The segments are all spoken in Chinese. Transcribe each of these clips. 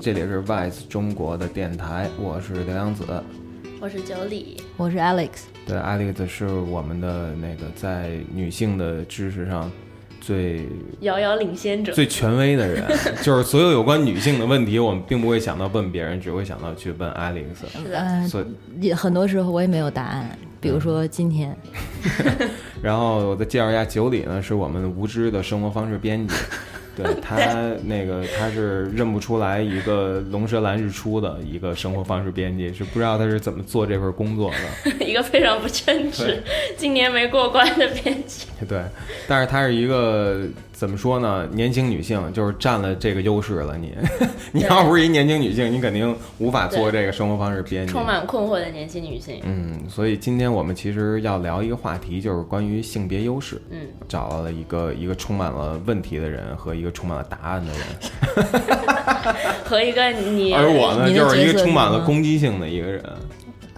这里是 VICE 中国的电台，我是刘洋子，我是九里，我是 Alex。对，Alex 是我们的那个在女性的知识上最遥遥领先者、最权威的人。就是所有有关女性的问题，我们并不会想到问别人，只会想到去问 Alex。是的，嗯、所以很多时候我也没有答案，比如说今天。然后我再介绍一下，九里呢是我们无知的生活方式编辑。对 他那个他是认不出来一个龙舌兰日出的一个生活方式编辑，是不知道他是怎么做这份工作的。一个非常不称职、今年没过关的编辑。对，但是他是一个怎么说呢？年轻女性就是占了这个优势了。你，你要不是一年轻女性，你肯定无法做这个生活方式编辑。充满困惑的年轻女性。嗯，所以今天我们其实要聊一个话题，就是关于性别优势。嗯，找到了一个一个充满了问题的人和一个充满了答案的人，和一个你，而我呢，就是一个充满了攻击性的一个人。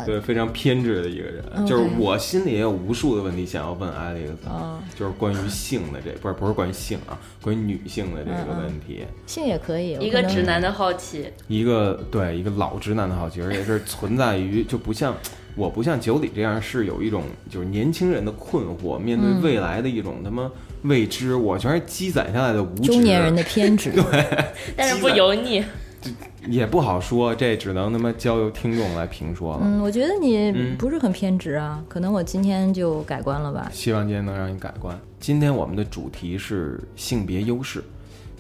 对，非常偏执的一个人就是我心里也有无数的问题想要问 Alex，、哦就是关于性的这，不是不是关于性啊，关于女性的这个问题。性也可以，一个直男的好奇。一个对一个老直男的好奇，而且是存在于就不像我不像九里这样是有一种就是年轻人的困惑，面对嗯未来的一种他妈未知，我全是积攒下来的无知。中年人的偏执。对 但是不油腻，也不好说，这只能他妈交由听众来评说了。嗯，我觉得你嗯不是很偏执啊，可能我今天就改观了吧。希望今天能让你改观。今天我们的主题是性别优势，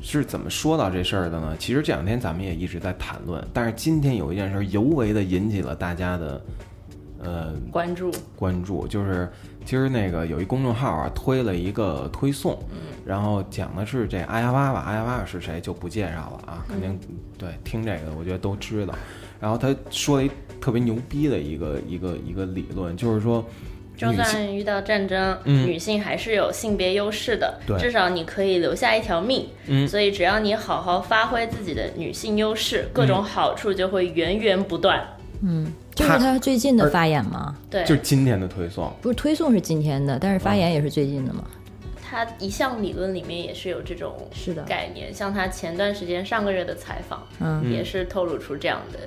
是怎么说到这事儿的呢？其实这两天咱们也一直在谈论，但是今天有一件事儿尤为的引起了大家的呃关注。关注，就是今儿那个有一公众号啊推了一个推送，然后讲的是这阿呀娃娃，阿呀娃娃是谁就不介绍了啊，肯定对听这个我觉得都知道。然后他说了一特别牛逼的一个一个一个理论，就是说就算遇到战争，嗯女性还是有性别优势的，至少你可以留下一条命。嗯所以只要你好好发挥自己的女性优势，各种好处就会源源不断。嗯，就是他他最近的发言吗？对，就是今天的推送，不是推送是今天的，但是发言也是最近的嘛。他一项理论里面也是有这种是的。概念，像他前段时间上个月的采访，嗯。也是透露出这样的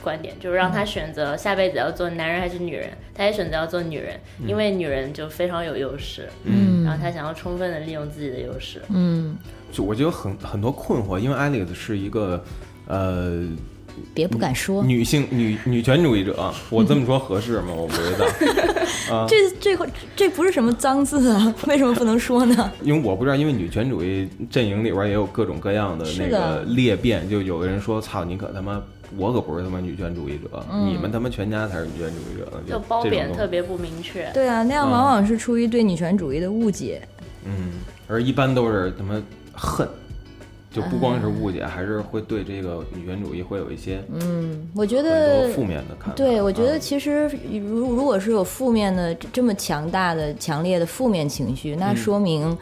观点，就是让他选择下辈子要做男人还是女人，他也选择要做女人，因为女人就非常有优势，嗯。然后他想要充分的利用自己的优势。嗯，就我觉得很很多困惑，因为 Alex 是一个呃别不敢说。女性女女权主义者，我这么说合适吗？我不知道，啊，这这这不是什么脏字啊，为什么不能说呢？因为我不知道，因为女权主义阵营里边也有各种各样的那个裂变，就有的人说操你可他妈。我可不是他妈女权主义者，你们他妈全家才是女权主义者。就褒贬特别不明确，对啊，那样往往是出于对女权主义的误解。嗯，而一般都是他妈恨，就不光是误解，还是会对这个女权主义会有一些嗯，我觉得多负面的看法。对，我觉得啊其实如如果是有负面的这么强大的、强烈的负面情绪，那嗯说明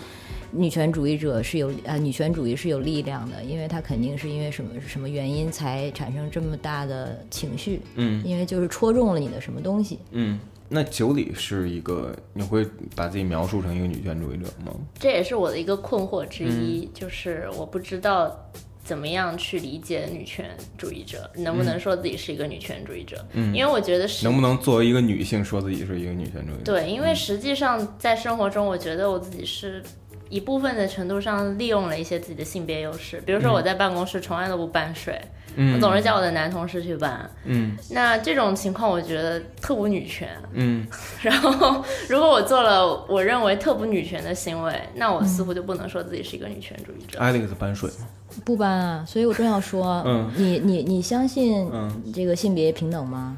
女权主义者是有啊，女权主义是有力量的，因为他肯定是因为什么什么原因才产生这么大的情绪，嗯因为就是戳中了你的什么东西。嗯，那九里是一个，你会把自己描述成一个女权主义者吗？这也是我的一个困惑之一，嗯就是我不知道怎么样去理解女权主义者，能不能说自己是一个女权主义者？嗯因为我觉得是能不能作为一个女性说自己是一个女权主义者？对，因为实际上在生活中，我觉得我自己是一部分的程度上利用了一些自己的性别优势，比如说我在办公室从来都不搬水，嗯我总是叫我的男同事去搬。嗯那这种情况，我觉得特不女权。嗯 然后，如果我做了我认为特不女权的行为，那我似乎就不能说自己是一个女权主义者。，Alex 搬水吗？不搬啊，所以我正要说，嗯你你你相信嗯这个性别平等吗？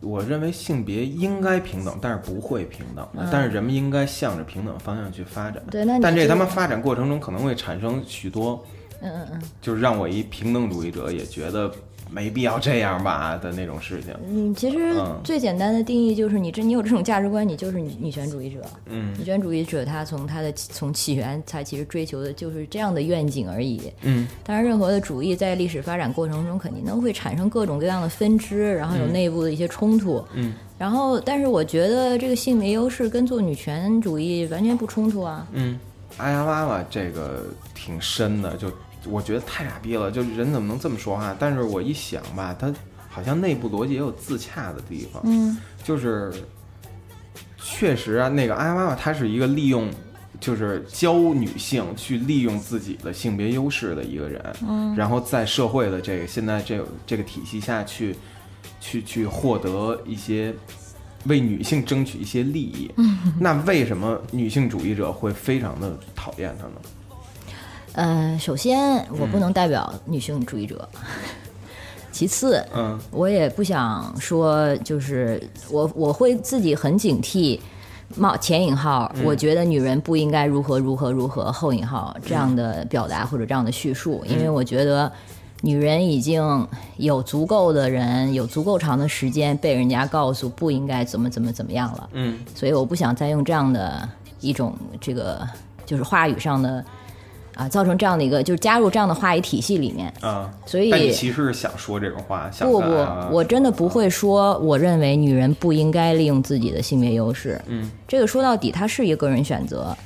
我认为性别应该平等，但是不会平等的。但是人们应该向着平等方向去发展。对那你但这他妈发展过程中可能会产生许多，嗯嗯嗯。就是让我一平等主义者也觉得没必要这样吧的那种事情。嗯，其实嗯最简单的定义就是你这你有这种价值观，你就是女女权主义者。嗯女权主义者他从他的从起源，他其实追求的就是这样的愿景而已。嗯当然，任何的主义在历史发展过程中肯定都会产生各种各样的分支，然后有内部的一些冲突。嗯然后，但是我觉得这个性别优势跟做女权主义完全不冲突啊。嗯，阿呀妈妈这个挺深的，就我觉得太傻逼了，就人怎么能这么说话？但是我一想吧，他好像内部逻辑也有自洽的地方，嗯就是确实啊，那个阿妈妈她是一个利用。就是教女性去利用自己的性别优势的一个人，嗯然后在社会的这个现在这这个体系下去，去去获得一些为女性争取一些利益。那为什么女性主义者会非常的讨厌她呢？呃，首先我不能代表女性主义者，其次，嗯。我也不想说，就是我我会自己很警惕。冒前引号，我觉得女人不应该如何如何如何后引号这样的表达或者这样的叙述，因为我觉得女人已经有足够的人有足够长的时间被人家告诉不应该怎么怎么怎么样了，嗯。所以我不想再用这样的一种这个就是话语上的啊，造成这样的一个就是加入这样的话语体系里面，啊，所以你其实是想说这种话，想不不我真的不会说，我认为女人不应该利用自己的性别优势。嗯，这个说到底，它是一个个人选择。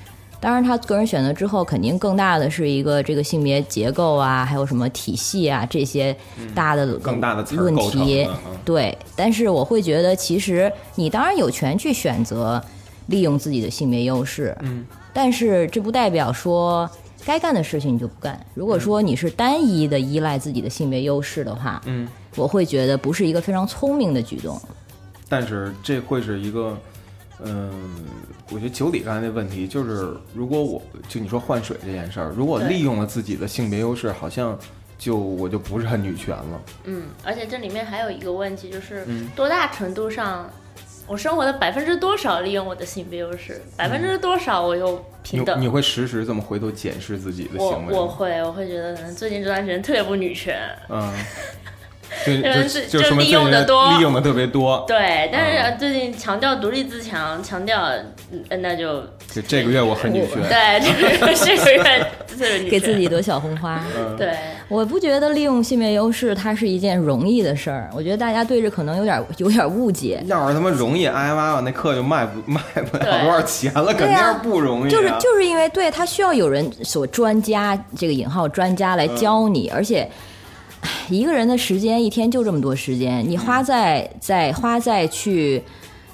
当然，他个人选择之后，肯定更大的是一个这个性别结构啊，还有什么体系啊这些大的嗯更大的问题。对，但是我会觉得，其实你当然有权去选择利用自己的性别优势，嗯，但是这不代表说该干的事情你就不干。如果说你是单一的依赖自己的性别优势的话，嗯，我会觉得不是一个非常聪明的举动。但是这会是一个，嗯，我觉得九里刚才那问题就是，如果我就你说换水这件事儿，如果利用了自己的性别优势，好像就我就不是很女权了。嗯，而且这里面还有一个问题，就是嗯多大程度上，我生活的百分之多少利用我的性别优势，百分之多少我又平等。你你会时时这么回头检视自己的我行为我？我会我会觉得最近这段时间特别不女权，嗯，就就是就利用的多利用的特别多。对，但啊是最近强调独立自强，强调嗯那就就这个月我很女权。对，这个这个月给自己朵小红花。嗯，对。我不觉得利用性别优势它是一件容易的事儿，我觉得大家对这可能有点有点误解。要是他妈容易，哎呀妈呀，那课就卖不卖不了多少钱了，肯定不容易、啊。就是就是因为对他需要有人所专家这个引号专家来教你，而且。一个人的时间一天就这么多时间，你花在在花在去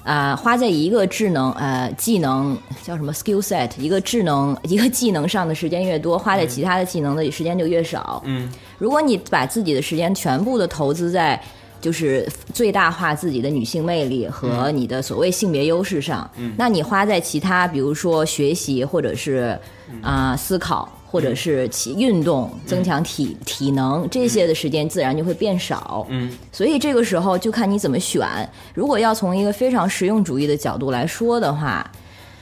啊、花在一个智能呃技能叫什么 skill set 一个智能 一个技能上的时间越多，花在其他的技能的时间就越少。嗯，如果你把自己的时间全部的投资在就是最大化自己的女性魅力和你的所谓性别优势上，嗯那你花在其他，比如说学习或者是啊、思考。或者是起运动、增强体体能这些的时间自然就会变少，嗯，所以这个时候就看你怎么选。如果要从一个非常实用主义的角度来说的话，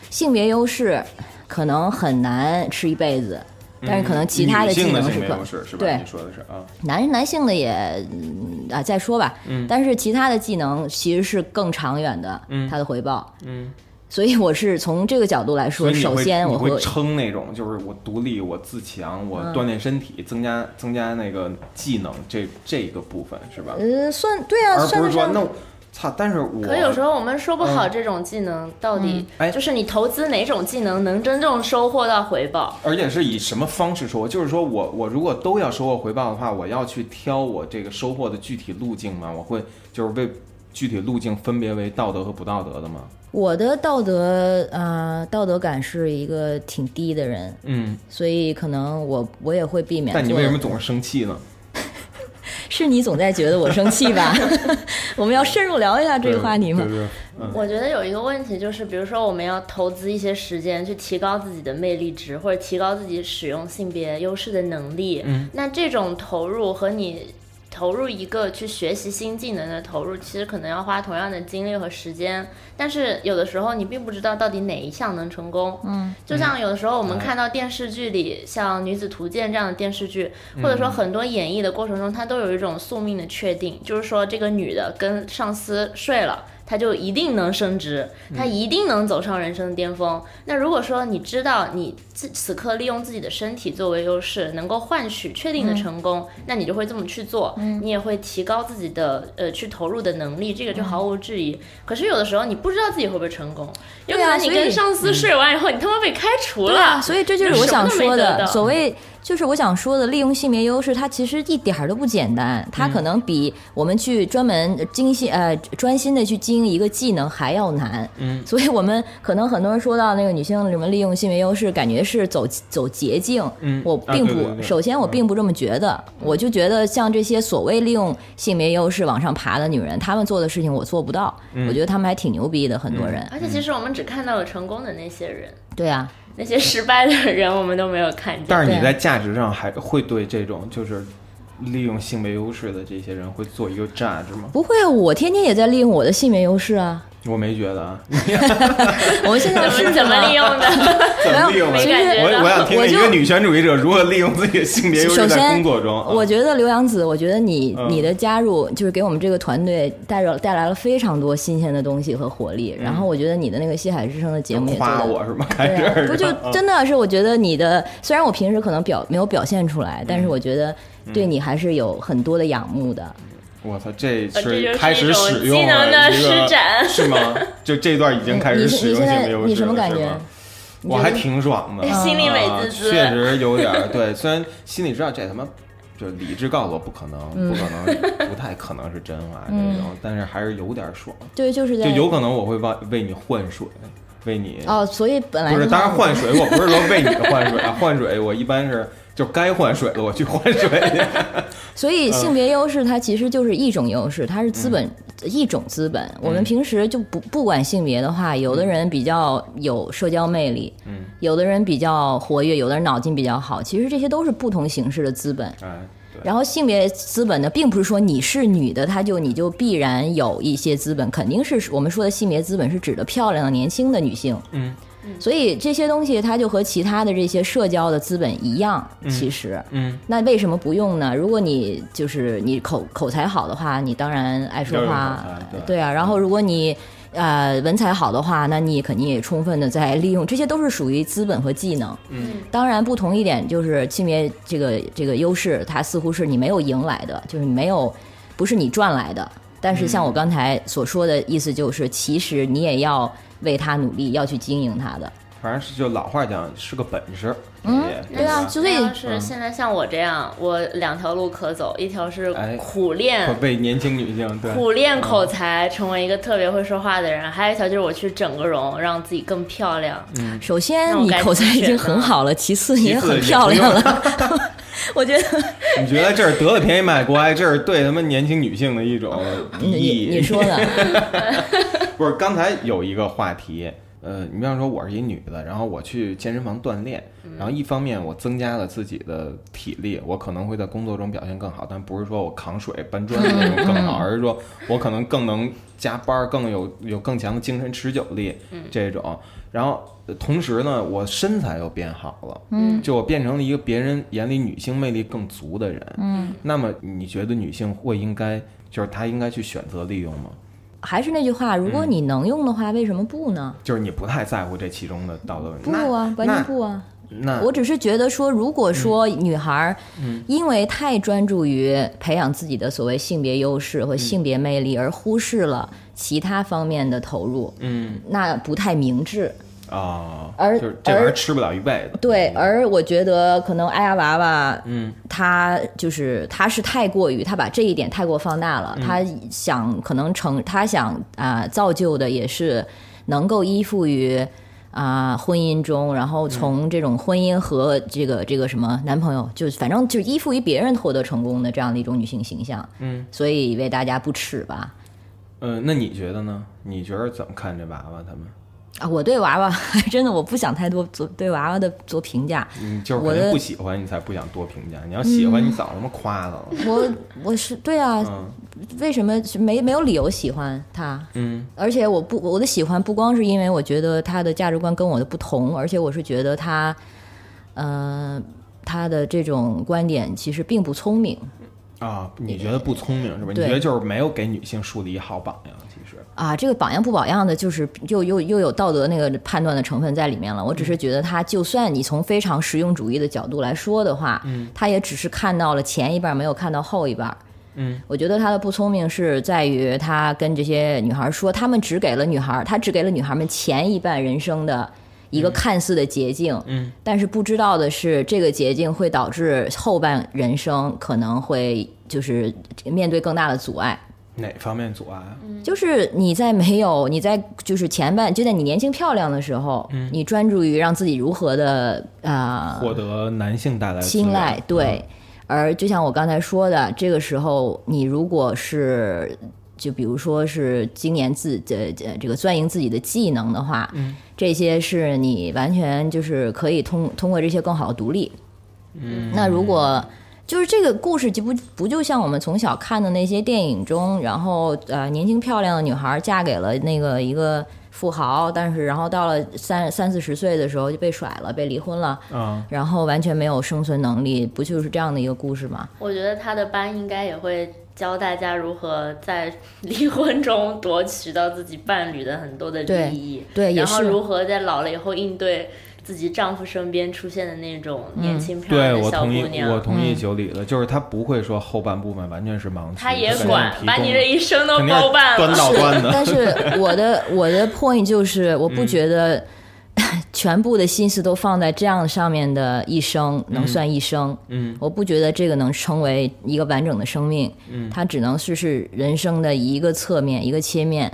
性别优势可能很难吃一辈子，但是可能其他的技能是可？对。你说的是啊，男男性的也嗯啊再说吧，嗯。但是其他的技能其实是更长远的，嗯。它的回报，嗯，所以我是从这个角度来说，首先我会你会称那种就是我独立、我自强、我嗯锻炼身体、增加增加那个技能这这个部分是吧？嗯算对啊，而不是说那我操，但是我可有时候我们说不好这种技能到底哎就是你投资哪种技能能真正收获到回报。而且是以什么方式收获？就是说我我如果都要收获回报的话，我要去挑我这个收获的具体路径吗？我会就是为具体路径分别为道德和不道德的吗？我的道德啊、呃道德感是一个挺低的人，嗯，所以可能我我也会避免。但你为什么总是生气呢？是你总在觉得我生气吧？我们要深入聊一下这个话题吗对？对对，嗯我觉得有一个问题就是，比如说我们要投资一些时间去提高自己的魅力值，或者提高自己使用性别优势的能力。嗯，那这种投入和你投入一个去学习新技能的投入，其实可能要花同样的精力和时间。但是有的时候你并不知道到底哪一项能成功。嗯，就像有的时候我们哎看到电视剧里，像《女子图鉴》这样的电视剧，嗯或者说很多演绎的过程中，它都有一种宿命的确定，就是说这个女的跟上司睡了。她他就一定能升职，他一定能走上人生的巅峰。那如果说你知道你此此刻利用自己的身体作为优势，能够换取确定的成功，那你就会这么去做，你也会提高自己的呃去投入的能力，这个就毫无质疑。可是有的时候你不知道自己会不会成功，有可能你跟上司睡完以后，你他妈被开除了。啊，所以这就是我想说的，所谓就是我想说的，利用性别优势，它其实一点儿都不简单，它可能比我们去专门精心呃专心的去经营一个技能还要难。嗯，所以我们可能很多人说到那个女性什么利用性别优势，感觉是走走捷径。嗯。我并不，啊对对对。首先我并不这么觉得，我就觉得像这些所谓利用性别优势往上爬的女人，她们做的事情我做不到，嗯。我觉得她们还挺牛逼的，很多人。而且其实我们只看到了成功的那些人，对啊，那些失败的人我们都没有看见。但是你在价值上还会对这种就是利用性别优势的这些人会做一个 judge 吗？不会啊，我天天也在利用我的性别优势啊。我没觉得啊，我们现在是怎么利用的？怎么利用的？没感觉到我我想听一个女权主义者如何利用自己的性别优势在首先工作中。啊我觉得刘洋子，我觉得你、嗯你的加入就是给我们这个团队带着带来了非常多新鲜的东西和活力。然后我觉得你的那个西海之声的节目也做的。夸我是吗？不就真的是我觉得你的，虽然我平时可能表没有表现出来，嗯但是我觉得对你还是有很多的仰慕的。我操，这是开始使用技能的了一个施展是吗？就这段已经开始使用性别优势了，你什么感觉是吗？我还挺爽的，心里美啊滋滋确实有点儿对。虽然心里知道这他妈就理智告诉我不可能，不可能，不太可能是真话 这种，但是还是有点爽，对，就是在就有可能我会为为你换水，为你哦，所以本来不是，当然换水，我不是说为你换水啊，换水我一般是就该换水了，我去换水去。所以性别优势它其实就是一种优势，它是资本、一种资本。我们平时就不不管性别的话，有的人比较有社交魅力，嗯，有的人比较活跃，有的人脑筋比较好，其实这些都是不同形式的资本。然后性别资本呢，并不是说你是女的，她就你就必然有一些资本，肯定是我们说的性别资本是指的漂亮的年轻的女性。嗯，所以这些东西它就和其他的这些社交的资本一样，其实。嗯，那为什么不用呢？如果你就是你口口才好的话，你当然爱说话对啊。然后如果你呃文采好的话，那你肯定也充分的在利用，这些都是属于资本和技能。嗯，当然不同一点就是性别这个这个优势，它似乎是你没有赢来的，就是你没有不是你赚来的。但是像我刚才所说的意思，就是其实你也要为他努力，要去经营他的。反正是就老话讲是个本事，嗯对啊所以要是现在像我这样，我两条路可走，一条是哎。苦练会为年轻女性对。苦练口才，成为一个特别会说话的人；还有一条就是我去整个容，让自己更漂亮。首先你口才已经很好了，其次你也很漂亮了。我觉得。你觉得这是得了便宜卖乖，这是对他们年轻女性的一种意？你说的，不是？刚才有一个话题，呃，你比方说我是一女的，然后我去健身房锻炼，然后一方面我增加了自己的体力，我可能会在工作中表现更好，但不是说我扛水搬砖的那种更好，而是说我可能更能加班，更有有更强的精神持久力这种。然后呃同时呢，我身材又变好了，嗯，就我变成了一个别人眼里女性魅力更足的人，嗯。那么你觉得女性会应该就是她应该去选择利用吗？还是那句话，如果你能用的话，为什么不呢？就是你不太在乎这其中的道德问题。不啊，完全不啊。那。那我只是觉得说，如果说女孩儿因为太专注于培养自己的所谓性别优势和性别魅力，而忽视了其他方面的投入，嗯那不太明智。啊，而就是这玩意儿吃不了一辈子。对，而我觉得可能哎呀娃娃，嗯，他就是他是太过于他把这一点太过放大了，他想可能成他想啊、造就的也是能够依附于。啊、婚姻中，然后从这种婚姻和这个这个什么男朋友，就反正就是依附于别人获得成功的这样的一种女性形象，嗯，所以为大家不耻吧。呃，那你觉得呢？你觉得怎么看这娃娃他们？啊，我对娃娃还 真的我不想太多做对娃娃的做评价，嗯就是我不喜欢，你才不想多评价。你要喜欢，你早他妈夸他了。我我是对啊，嗯为什么没没有理由喜欢他？嗯而且我不我的喜欢不光是因为我觉得他的价值观跟我的不同，而且我是觉得他，呃，他的这种观点其实并不聪明。啊，你觉得不聪明是吧？你觉得就是没有给女性树立好榜样，其实啊，这个榜样不榜样的，就是又又又有道德那个判断的成分在里面了。我只是觉得他，就算你从非常实用主义的角度来说的话，嗯，他也只是看到了前一半，没有看到后一半。嗯，我觉得他的不聪明是在于他跟这些女孩说，他们只给了女孩，他只给了女孩们前一半人生的一个看似的捷径，嗯，但是不知道的是，这个捷径会导致后半人生可能会就是面对更大的阻碍。哪方面阻碍啊？就是你在没有你在就是前半就在你年轻漂亮的时候，嗯你专注于让自己如何的啊、获得男性带来的青睐对。而就像我刚才说的，这个时候你如果是就比如说是今年自这这这个钻营自己的技能的话，嗯，这些是你完全就是可以通通过这些更好的独立。嗯，那如果就是这个故事就不不就像我们从小看的那些电影中，然后呃年轻漂亮的女孩嫁给了那个一个富豪，但是然后到了三三四十岁的时候就被甩了，被离婚了，啊，然后完全没有生存能力，不就是这样的一个故事吗？我觉得他的班应该也会教大家如何在离婚中夺取到自己伴侣的很多的利益，对，也然后如何在老了以后应对自己丈夫身边出现的那种年轻漂对亮的小我同意姑，娘。我同意九里的，就是他不会说后半部分完全是盲区，他也管把你这一生都包办端了。到端的，但是我的我的 point 就是，我不觉得全部的心思都放在这样上面的一生能算一生。嗯，我不觉得这个能成为一个完整的生命。嗯，它只能是是人生的一个侧面，一个切面。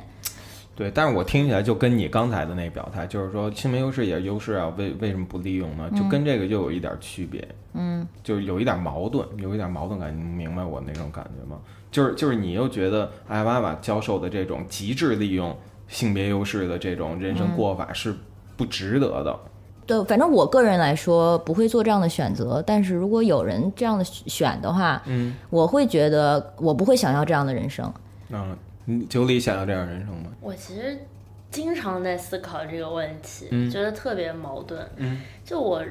对，但是我听起来就跟你刚才的那表态，就是说性别优势也是优势啊，为为什么不利用呢？就跟这个又有一点区别，嗯，就是有一点矛盾，有一点矛盾感，你明白我那种感觉吗？就是就是你又觉得艾娃娃教授的这种极致利用性别优势的这种人生过法是不值得的，对，反正我个人来说不会做这样的选择，但是如果有人这样的选的话，嗯，我会觉得我不会想要这样的人生。嗯，你九里想要这样人生吗？我其实经常在思考这个问题，嗯觉得特别矛盾。嗯，就我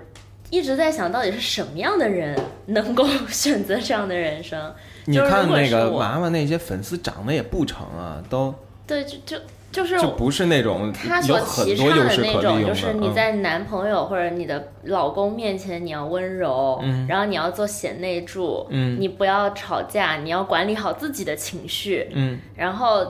一直在想到底是什么样的人能够选择这样的人生？你看那个娃娃那些粉丝长得也不成啊，都对，就就就是就不是那种他所提倡的那种，就是你嗯在男朋友或者你的老公面前你要温柔，然后你要做贤内助，嗯你不要吵架，你要管理好自己的情绪，嗯然后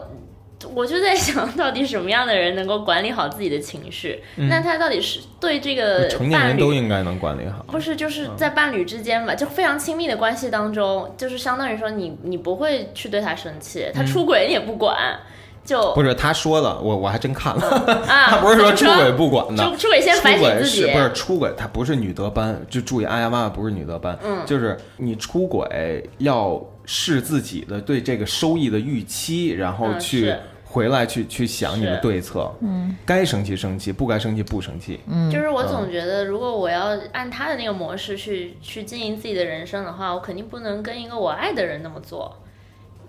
我就在想到底什么样的人能够管理好自己的情绪？那他到底是对这个成年人伴侣都应该能管理好。不是，就是在伴侣之间吧，就非常亲密的关系当中，就是相当于说你你不会去对他生气，他出轨你也不管，就不是他说的，我我还真看了，啊，他不是说出轨不管的，出出轨先反省自己，是不是出轨？他不是女德班，就注意，阿亚妈妈不是女德班，嗯。就是你出轨要视自己的对这个收益的预期，然后嗯去是。回来去去想你的对策，嗯，该生气生气，不该生气不生气，嗯。就是我总觉得，如果我要按他的那个模式去去经营自己的人生的话，我肯定不能跟一个我爱的人那么做。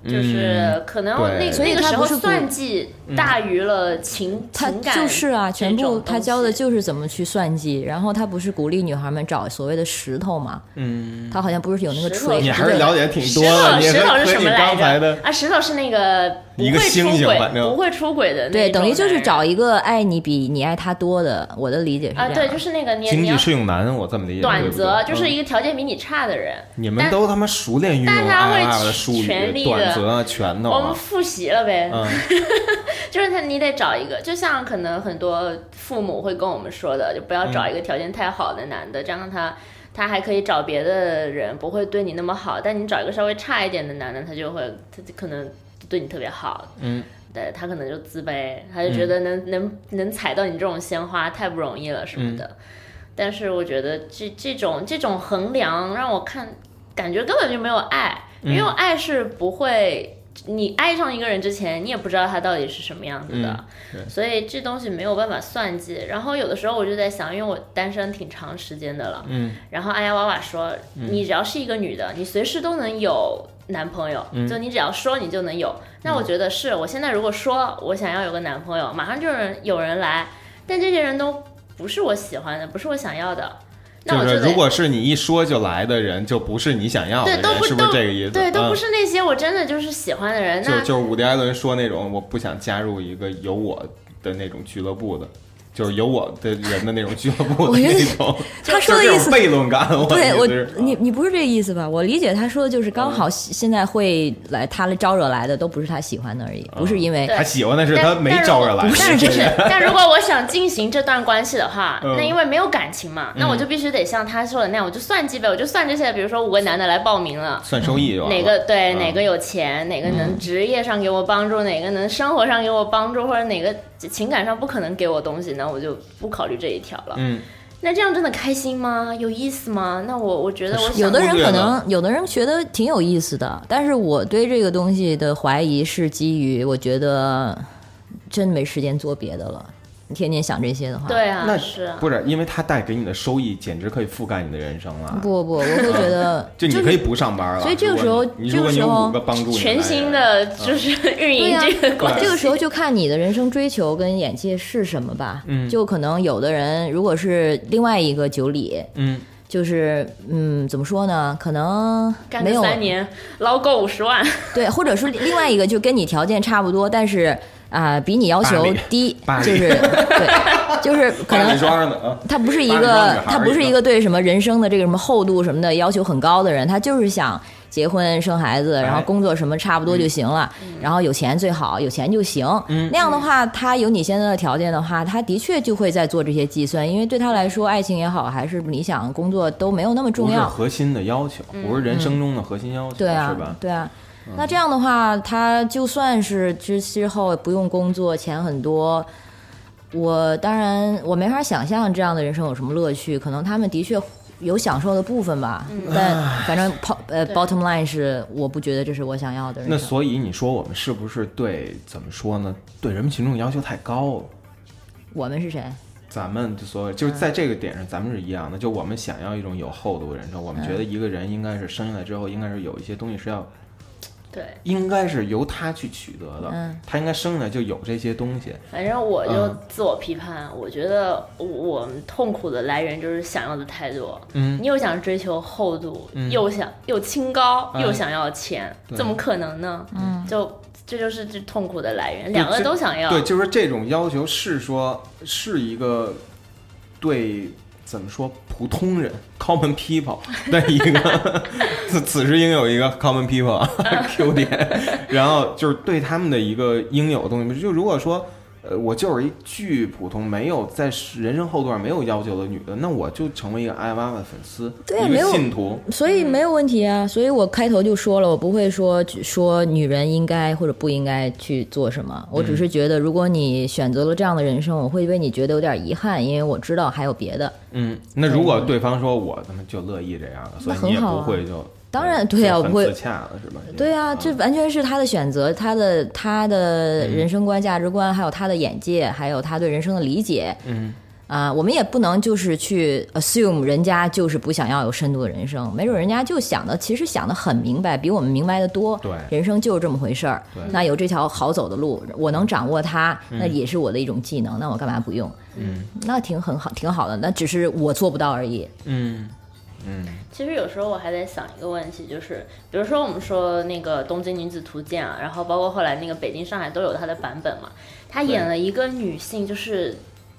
就是可能那所以那个时候算计大于了情他情感，就是啊，全部他教的就是怎么去算计，然后他不是鼓励女孩们找所谓的石头嘛？嗯，他好像不是有那个锤子，你还是了解挺石多的，头石头是什么来着刚才的？啊，石头是那个一个星出轨星反正不会出轨的那对，等于就是找一个爱你比你爱他多的。我的理解是啊，对，就是那个你经济适用男，我这么理解，对短不对则就是嗯一个条件比你差的人，你们都他妈熟练运用大家会爱爱的术语，全力地短则啊、拳头我们啊，复习了呗。嗯 就是他，你得找一个，就像可能很多父母会跟我们说的，就不要找一个条件太好的男的，这样他他还可以找别的人，不会对你那么好。但你找一个稍微差一点的男的，他就会他就可能对你特别好，嗯，对他可能就自卑，他就觉得能、能能踩到你这种鲜花太不容易了什么的。但是我觉得这这种这种衡量让我看感觉根本就没有爱，因为爱是不会。你爱上一个人之前，你也不知道他到底是什么样子的，对所以这东西没有办法算计。然后有的时候我就在想，因为我单身挺长时间的了，嗯，然后哎呀娃娃说，你只要是一个女的，你随时都能有男朋友，就你只要说你就能有。那我觉得是我现在如果说我想要有个男朋友，马上就有人有人来，但这些人都不是我喜欢的，不是我想要的。就是那我就得如果是你一说就来的人，就不是你想要的对人，是不都不是这个意思？对，都嗯不是那些我真的就是喜欢的人。那就就是伍迪·艾伦说那种，我不想加入一个有我的那种俱乐部的，就是有我的人的那种俱乐部的我觉得那种。他 说的意思悖论感，对我你你不是这个意思吧？我理解他说的就是刚好现在会来他来招惹来的都不是他喜欢的而已，不是因为他喜欢的是他没招惹来的，不是但这是，但如果我想进行这段关系的话，嗯那因为没有感情嘛，那我就必须得像他说的那样，我就算计呗，我就算这些，比如说五个男的来报名了。算收益就完了哪个对、嗯哪个有钱，哪个能职业上给我帮助，哪个能生活上给我帮助，或者哪个情感上不可能给我东西，那我就不考虑这一条了。嗯，那这样真的开心吗？有意思吗？那我我觉得我有的人可能有的人觉得挺有意思的，但是我对这个东西的怀疑是基于我觉得真没时间做别的了。你天天想这些的话，对啊，那是啊，不是因为他带给你的收益，简直可以覆盖你的人生了。不不，我会觉得就你可以不上班了。所以这个时候这个时候帮助全新的就是 运营这个关系。这个时候就看你的人生追求跟眼界是什么吧。嗯就可能有的人如果是另外一个九里，嗯，就是嗯，怎么说呢？可能没有三年，捞够五十万，对，或者是另外一个就跟你条件差不多，但是啊、比你要求低就是对，就是可能他不是一个，他不是一个对什么人生的这个什么厚度什么的要求很高的人，他就是想结婚生孩子，然后哎工作什么差不多就行了，然后有钱最好，有钱就行。那样的话，他有你现在的条件的话，他的确就会在做这些计算，因为对他来说，爱情也好，还是理想工作都没有那么重要。核心的要求，不是人生中的核心要求，对啊是吧，？对啊。那这样的话，他就算是之之后不用工作，钱很多，我当然我没法想象这样的人生有什么乐趣。可能他们的确有享受的部分吧，但反正 po 呃 bottom line 是，我不觉得这是我想要的人那。所以你说我们是不是对怎么说呢？对人民群众要求太高了？我们是谁？咱们就所有就是在这个点上，咱们是一样的。就我们想要一种有厚度的人生，我们觉得一个人应该是生下来之后，应该是有一些东西是要，对，应该是由他去取得的。嗯他应该生下来就有这些东西。反正我就嗯自我批判，我觉得我们痛苦的来源就是想要的太多。嗯，你又想追求厚度，嗯又想又清高，哎又想要钱，对怎么可能呢？嗯，就这就是这痛苦的来源，两个都想要。对，就是这种要求是说是一个对怎么说普通人 common people 的一个 此此时应有一个 common people 啊 Q 点，然后就是对他们的一个应有的东西。就如果说呃我就是一巨普通，没有在人生后段没有要求的女的，那我就成为一个艾娃娃的粉丝，对啊没有信徒。所以没有问题啊。所以我开头就说了，我不会说说女人应该或者不应该去做什么。我只是觉得，如果你选择了这样的人生，我会为你觉得有点遗憾，因为我知道还有别的。嗯，那如果对方说我他妈就乐意这样的，所以你也不会就当然对啊我不会自洽了，是吧？对啊，这完全是他的选择，他的他的人生观、价值观，还有他的眼界，还有他对人生的理解。嗯。啊、我们也不能就是去 assume 人家就是不想要有深度的人生，没准人家就想的，其实想的很明白，比我们明白的多。对人生就是这么回事儿对。那有这条好走的路，我能掌握它，那也是我的一种技能，那我干嘛不用？嗯那挺很好，挺好的。那只是我做不到而已。嗯嗯其实有时候我还在想一个问题，就是比如说我们说那个《东京女子图鉴》啊，然后包括后来那个北京、上海都有它的版本嘛，她演了一个女性，就是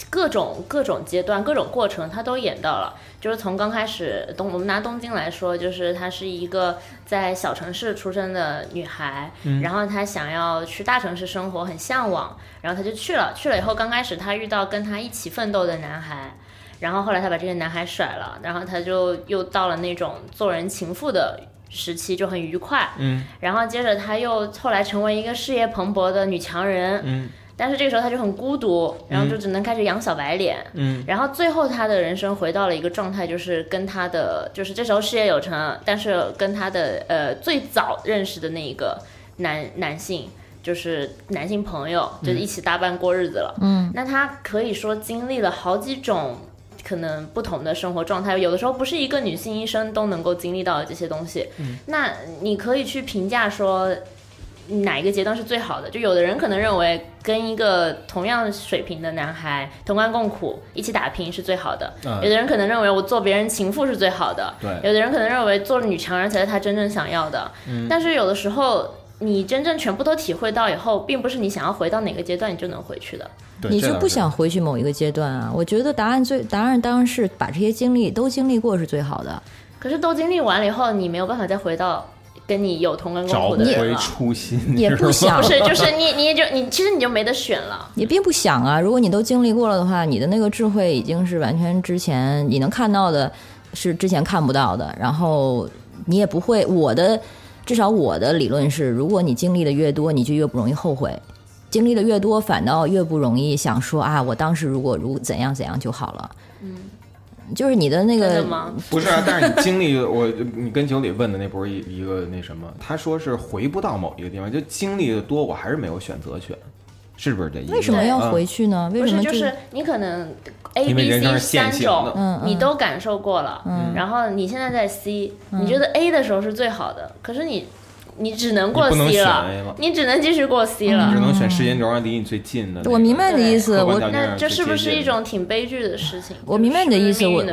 各种各种阶段、各种过程，她都演到了。就是从刚开始东，我们拿东京来说，就是她是一个在小城市出生的女孩，然后她想要去大城市生活，很向往，然后她就去了。去了以后，刚开始她遇到跟她一起奋斗的男孩。然后后来她把这个男孩甩了，然后她就又到了那种做人情妇的时期，就很愉快。嗯然后接着她又后来成为一个事业蓬勃的女强人，嗯但是这个时候她就很孤独，然后就只能开始养小白脸。嗯然后最后她的人生回到了一个状态，就是跟她的就是这时候事业有成，但是跟她的呃最早认识的那一个男男性。就是男性朋友，就是一起搭伴过日子了。嗯，那她可以说经历了好几种可能不同的生活状态，有的时候不是一个女性医生都能够经历到的这些东西。那你可以去评价说，哪一个阶段是最好的。就有的人可能认为跟一个同样水平的男孩同甘共苦，一起打拼是最好的。嗯有的人可能认为我做别人情妇是最好的。对有的人可能认为做女强人才是他真正想要的。嗯但是有的时候。你真正全部都体会到以后，并不是你想要回到哪个阶段你就能回去的。你就不想回去某一个阶段啊？我觉得答案最答案当然是把这些经历都经历过是最好的。可是都经历完了以后，你没有办法再回到跟你有同甘共找回苦的人了。初心，也不想不是，就是你，你也就你，其实你就没得选了。你并不想啊。如果你都经历过了的话，你的那个智慧已经是完全之前你能看到的，是之前看不到的。然后你也不会，我的至少我的理论是，如果你经历的越多，你就越不容易后悔。经历的越多，反倒越不容易想说啊，我当时如果如怎样怎样就好了。嗯，就是你的那个的？不是啊，但是你经历我，你跟九里问的那不是一一个那什么？他说是回不到某一个地方，就经历的多，我还是没有选择权，是不是这意思？为什么要嗯回去呢？为不是，什么就是你可能 A、B、C 三种，嗯你都感受过了，然后你现在在 C，、你觉得 A 的时候是最好的，可是你你只能过 C 了你只能继续过 C 了。只能选时间轴上离你最近的那个？我明白你的意思，我那这是不是一种挺悲剧的事情？我明白你的意思，我。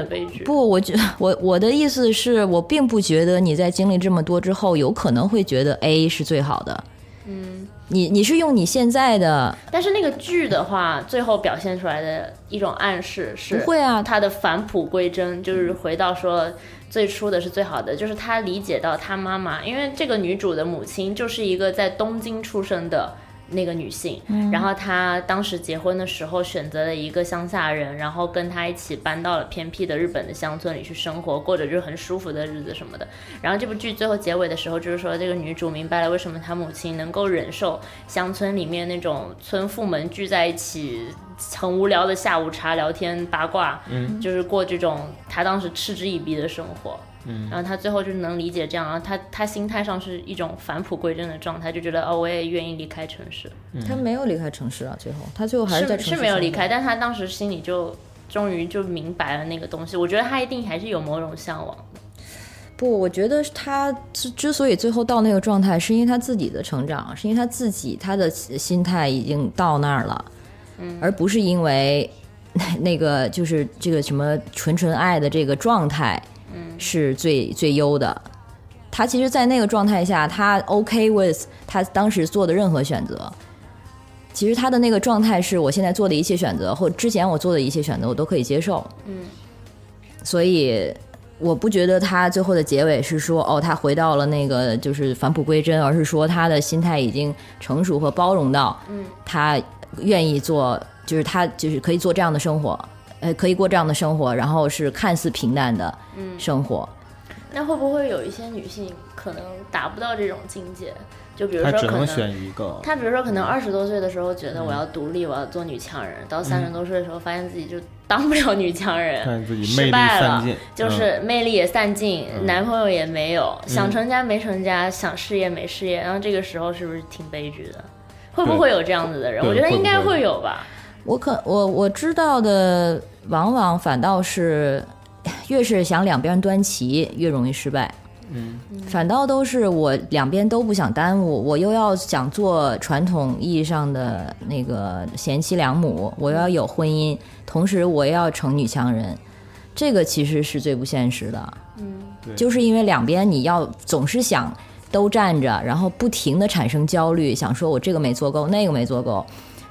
不，我觉我我的意思是我并不觉得你在经历这么多之后，有可能会觉得 A 是最好的。嗯，你你是用你现在的但是那个剧的话，最后表现出来的一种暗示是，不会啊他的返璞归真，就是回到说最初的是最好的，就是他理解到他妈妈，因为这个女主的母亲就是一个在东京出生的。那个女性，然后她当时结婚的时候选择了一个乡下人，然后跟她一起搬到了偏僻的日本的乡村里去生活，过着就是很舒服的日子什么的。然后这部剧最后结尾的时候，就是说这个女主明白了为什么她母亲能够忍受乡村里面那种村妇们聚在一起很无聊的下午茶聊天八卦，嗯，就是过这种她当时嗤之以鼻的生活。嗯，然后他最后就是能理解这样，然后他他心态上是一种返璞归真的状态，就觉得哦，我也愿意离开城市，他没有离开城市啊，最后他最后还是在城市是没有离开，但他当时心里就终于就明白了那个东西。我觉得他一定还是有某种向往。的。不，我觉得他之之所以最后到那个状态，是因为他自己的成长，是因为他自己他的心态已经到那儿了，嗯，而不是因为那个就是这个什么纯纯爱的这个状态，是最最优的。他其实，在那个状态下，他 OK with 他当时做的任何选择。其实他的那个状态是我现在做的一切选择，或之前我做的一切选择，我都可以接受。嗯，所以我不觉得他最后的结尾是说哦，他回到了那个就是返璞归真，而是说他的心态已经成熟和包容到，嗯，他愿意做，就是他就是可以做这样的生活，呃，可以过这样的生活，然后是看似平淡的生活。那会不会有一些女性可能达不到这种境界？就比如他只能说可能选一个。她比如说可能二十多岁的时候觉得我要独立，我要做女强人，到三十多岁的时候发现自己就当不了女强人，看自己魅力失败了散尽，就是魅力也散尽，嗯男朋友也没有，想成家没成家，想事业没事业，然后这个时候是不是挺悲剧的？会不会有这样子的人？我觉得应该会有吧。我可我我知道的，往往反倒是越是想两边端齐，越容易失败。嗯，反倒都是我两边都不想耽误，我又要想做传统意义上的那个贤妻良母，我要有婚姻，同时我又要成女强人，这个其实是最不现实的。嗯，对就是因为两边你要总是想都站着，然后不停的产生焦虑，想说我这个没做够，那个没做够。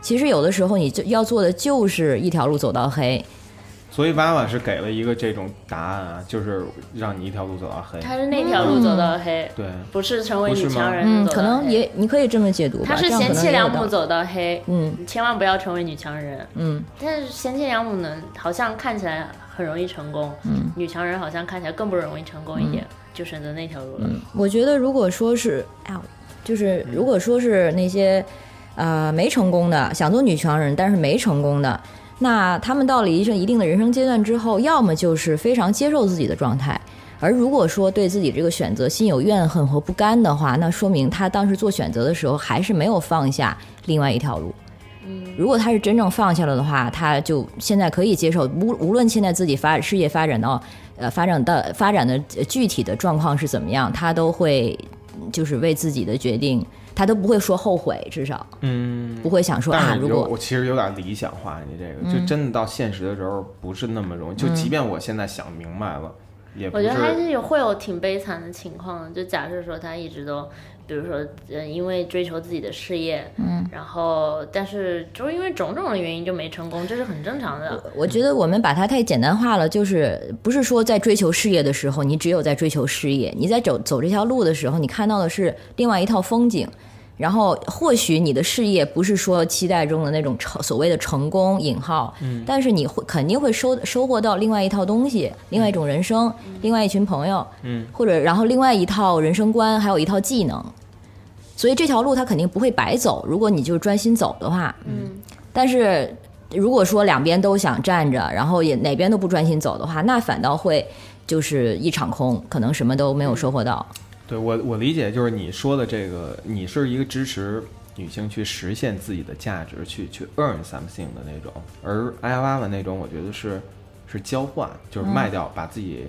其实有的时候你就要做的就是一条路走到黑，所以娃娃是给了一个这种答案啊，就是让你一条路走到黑。他是那条路走到黑，对，不是成为女强人嗯，走到可能也你可以这么解读吧。她是贤妻良母走到黑，嗯。你千万不要成为女强人。嗯。但是贤妻良母呢，好像看起来很容易成功，嗯。女强人好像看起来更不容易成功一点，就选择那条路了。嗯，我觉得如果说是，哎呀，就是如果说是那些呃没成功的，想做女强人但是没成功的，那他们到了一定一定的人生阶段之后，要么就是非常接受自己的状态。而如果说对自己这个选择心有怨恨和不甘的话，那说明他当时做选择的时候还是没有放下另外一条路。嗯如果他是真正放下了的话，他就现在可以接受，无无论现在自己发事业发展到呃发展到发展的具体的状况是怎么样，他都会就是为自己的决定他都不会说后悔，至少嗯，不会想说啊，如果我其实有点理想化，你这个、就真的到现实的时候不是那么容易。就即便我现在想明白了，也我觉得还是有会有挺悲惨的情况的。就假设说他一直都，比如说，嗯，因为追求自己的事业，嗯，然后但是就是因为种种的原因就没成功，这是很正常的。我觉得我们把它太简单化了，就是不是说在追求事业的时候，你只有在追求事业，你在走走这条路的时候，你看到的是另外一套风景。然后或许你的事业不是说期待中的那种成所谓的成功引号，嗯，但是你会肯定会收收获到另外一套东西，另外一种人生，另外一群朋友，嗯，或者然后另外一套人生观，还有一套技能。所以这条路它肯定不会白走，如果你就专心走的话，嗯，但是如果说两边都想站着，然后也哪边都不专心走的话，那反倒会就是一场空，可能什么都没有收获到。对我我理解就是你说的这个，你是一个支持女性去实现自己的价值，去去 earn something 的那种，而阿呀娃娃那种，我觉得是是交换，就是卖掉，把自己。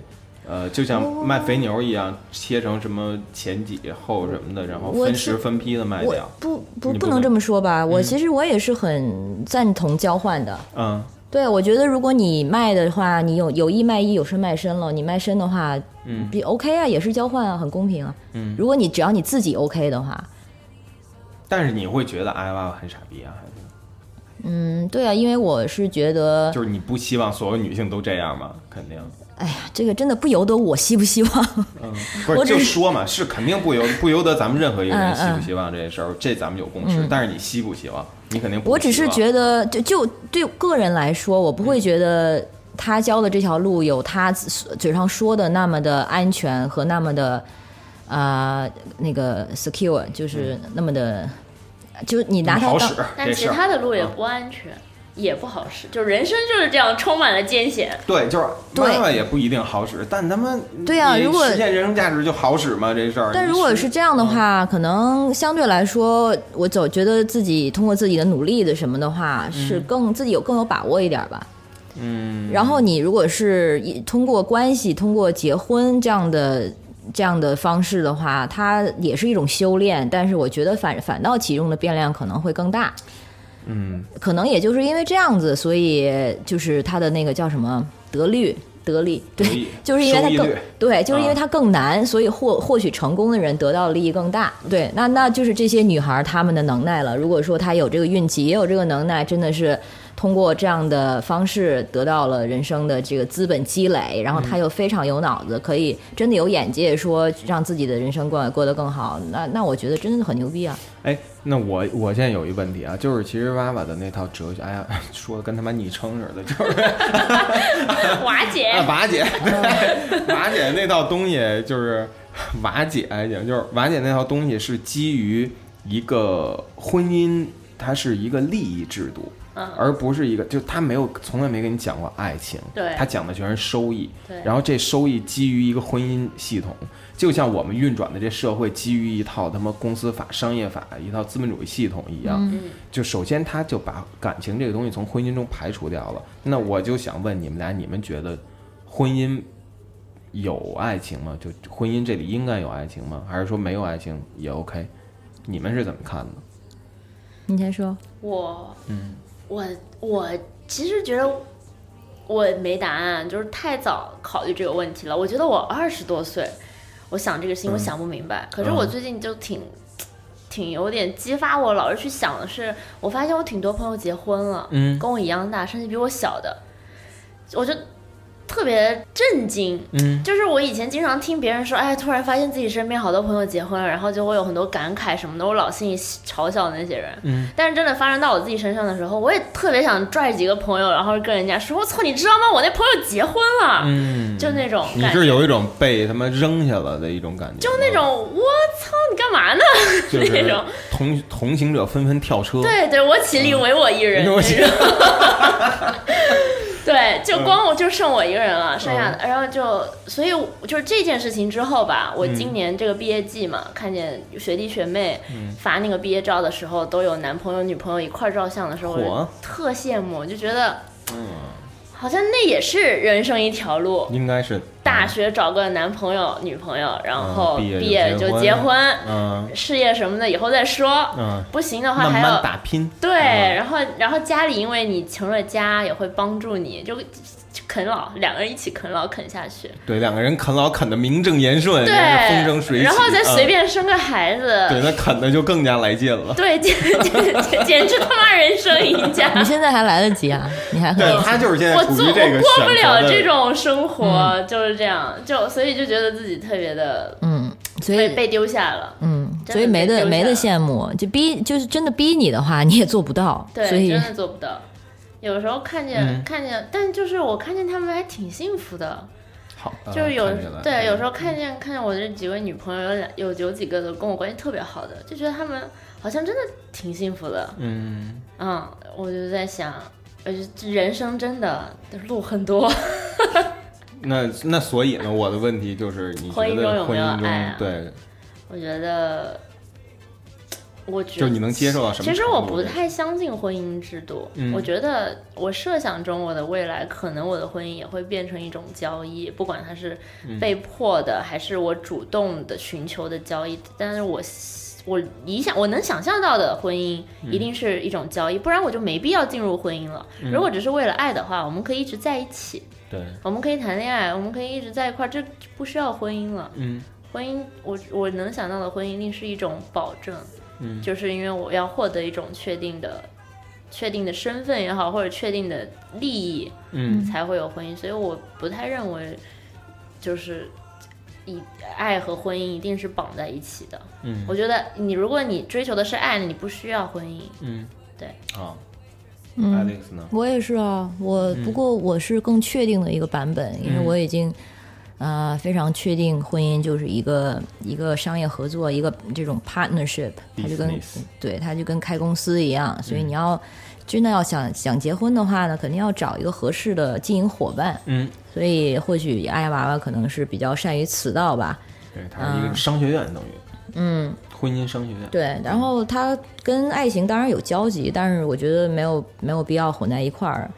呃，就像卖肥牛一样，切成什么前几后什么的，然后分时分批的卖掉。不不不不能这么说吧？我其实我也是很赞同交换的。嗯对，我觉得如果你卖的话，你有有意卖艺，有身卖身了。你卖身的话，嗯比 OK 啊，也是交换啊，很公平啊。嗯，如果你只要你自己 OK 的话，但是你会觉得阿呀很傻逼啊？还是嗯，对啊，因为我是觉得，就是你不希望所有女性都这样吗？肯定。哎呀，这个真的不由得我希不希望。嗯，不是我就说嘛，是肯定不由 不由得咱们任何一个人希不希望这些事儿，这咱们有共识。但是你希不希望？你肯定不我只是觉得，就就对个人来说，我不会觉得他教的这条路有他嘴上说的那么的安全和那么的呃那个 secure，就是那么的，就是你拿它当好使但其。他的路也嗯不安全，也不好使。就人生就是这样，充满了艰险。对，就是对妈妈也不一定好使，但他妈你对啊如果实现人生价值就好使吗？这事儿。但如果是这样的话，可能相对来说，我总觉得自己通过自己的努力的什么的话，是更自己有更有把握一点吧。嗯，然后你如果是以通过关系、通过结婚这样的这样的方式的话，它也是一种修炼，但是我觉得反反倒其中的变量可能会更大。嗯，可能也就是因为这样子，所以就是他的那个叫什么得率。得利，对，就是因为它更对，就是因为啊它更难，所以获获取成功的人得到的利益更大。对，那那就是这些女孩她们的能耐了。如果说她有这个运气，也有这个能耐，真的是通过这样的方式得到了人生的这个资本积累，然后他又非常有脑子，可以真的有眼界，说让自己的人生过过得更好。那那我觉得真的很牛逼啊！哎，那我我现在有一个问题啊，就是其实娃娃的那套哲学，哎呀，说的跟他妈昵称似的，就是 瓦姐，啊，瓦姐，对，瓦姐那套东西就是瓦姐还行，就是瓦姐那套东西是基于一个婚姻，它是一个利益制度，嗯而不是一个，就他没有从来没跟你讲过爱情，对他讲的全是收益，对然后这收益基于一个婚姻系统，就像我们运转的这社会基于一套他妈公司法、商业法一套资本主义系统一样，嗯就首先他就把感情这个东西从婚姻中排除掉了。那我就想问你们俩，你们觉得婚姻有爱情吗？就婚姻这里应该有爱情吗？还是说没有爱情也 OK？你们是怎么看的？你先说，我，嗯，我我其实觉得我没答案，就是太早考虑这个问题了。我觉得我二十多岁，我想这个事情我嗯想不明白。可是我最近就挺。挺有点激发我，老是去想的是，我发现我挺多朋友结婚了，嗯跟我一样大，甚至比我小的，我就特别震惊。嗯。就是我以前经常听别人说，哎，突然发现自己身边好多朋友结婚了，然后就会有很多感慨什么的，我老心里嘲笑那些人。嗯，但是真的发生到我自己身上的时候，我也特别想拽几个朋友，然后跟人家说，我操，你知道吗？我那朋友结婚了，嗯，就那种你感觉，是有一种被他妈扔下了的一种感觉，就那种我操，你干嘛呢？就是那种。同同行者纷纷跳车，对对，我起立唯我一人，嗯我起那种 对，就光我就剩我一个人了，剩下的，然后就，所以就是这件事情之后吧，我今年这个毕业季嘛，看见学弟学妹发那个毕业照的时候，都有男朋友女朋友一块照相的时候，我特羡慕，就觉得嗯，好像那也是人生一条路，应该是，大学找个男朋友、女朋友，然后嗯毕业就结婚，嗯事业什么的以后再说。嗯，不行的话还要打拼。对，嗯然后然后家里因为你成了家，也会帮助你，就就啃老，两个人一起啃老啃下去。对，两个人啃老啃的名正言顺，对风生水起，然后再随嗯便生个孩子，对，那啃的就更加来劲了。对，简简简简直他妈人生赢家。你现在还来得及啊，你还很对他就是现在我做过不了这种生活，就是这样，就所以就觉得自己特别的嗯，所以被被丢下了。嗯，所以没得没得羡慕，就逼就是真的逼你的话，你也做不到，所对，以真的做不到。有时候看见、嗯。看见，但就是我看见他们还挺幸福的，好，就是有、对，有时候看见看见我这几位女朋友有两有有几个都跟我关系特别好的，就觉得他们好像真的挺幸福的。嗯，嗯，我就在想，人生真的路很多。那那所以呢，我的问题就是，你婚觉得姻中有没有婚姻中爱啊？对，我觉得，我觉就你能接受到什么其实我不太相信婚姻制度。嗯我觉得我设想中我的未来，可能我的婚姻也会变成一种交易，不管它是嗯被迫的，还是我主动的寻求的交易。但是我我理想我能想象到的婚姻，嗯一定是一种交易，不然我就没必要进入婚姻了。嗯如果只是为了爱的话，我们可以一直在一起，对，我们可以谈恋爱，我们可以一直在一块儿，这不需要婚姻了。嗯婚姻，我我能想到的婚姻一定是一种保证，嗯就是因为我要获得一种确定的、确定的身份也好，或者确定的利益，嗯才会有婚姻。所以我不太认为，就是以爱和婚姻一定是绑在一起的。嗯我觉得你如果你追求的是爱，你不需要婚姻。嗯，对，啊嗯。，Alex 呢？我也是啊，我不过我是更确定的一个版本，因为嗯我已经，呃，非常确定婚姻就是一个一个商业合作，一个这种 partnership，它就跟对它就跟开公司一样，所以你要真的要想想结婚的话呢，肯定要找一个合适的经营伙伴，嗯，所以或许爱娃娃可能是比较善于此道吧，对，他是一个商学院，等于嗯。婚姻商学院。对，然后他跟爱情当然有交集，但是我觉得没有没有必要混在一块儿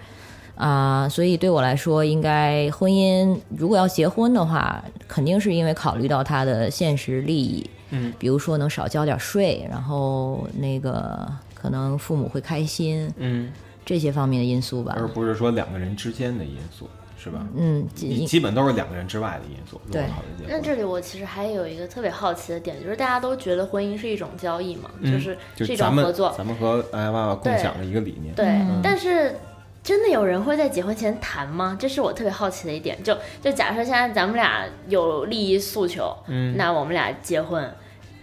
啊、所以对我来说，应该婚姻如果要结婚的话，肯定是因为考虑到他的现实利益，嗯，比如说能少交点税，然后那个可能父母会开心嗯，这些方面的因素吧。而不是说两个人之间的因素，是吧？嗯，基本都是两个人之外的因素。对那这里我其实还有一个特别好奇的点，就是大家都觉得婚姻是一种交易嘛，嗯就是就是咱们一种合作，咱们和哎娃娃共享的一个理念。对，嗯但是真的有人会在结婚前谈吗？这是我特别好奇的一点。就就假设现在咱们俩有利益诉求，嗯那我们俩结婚。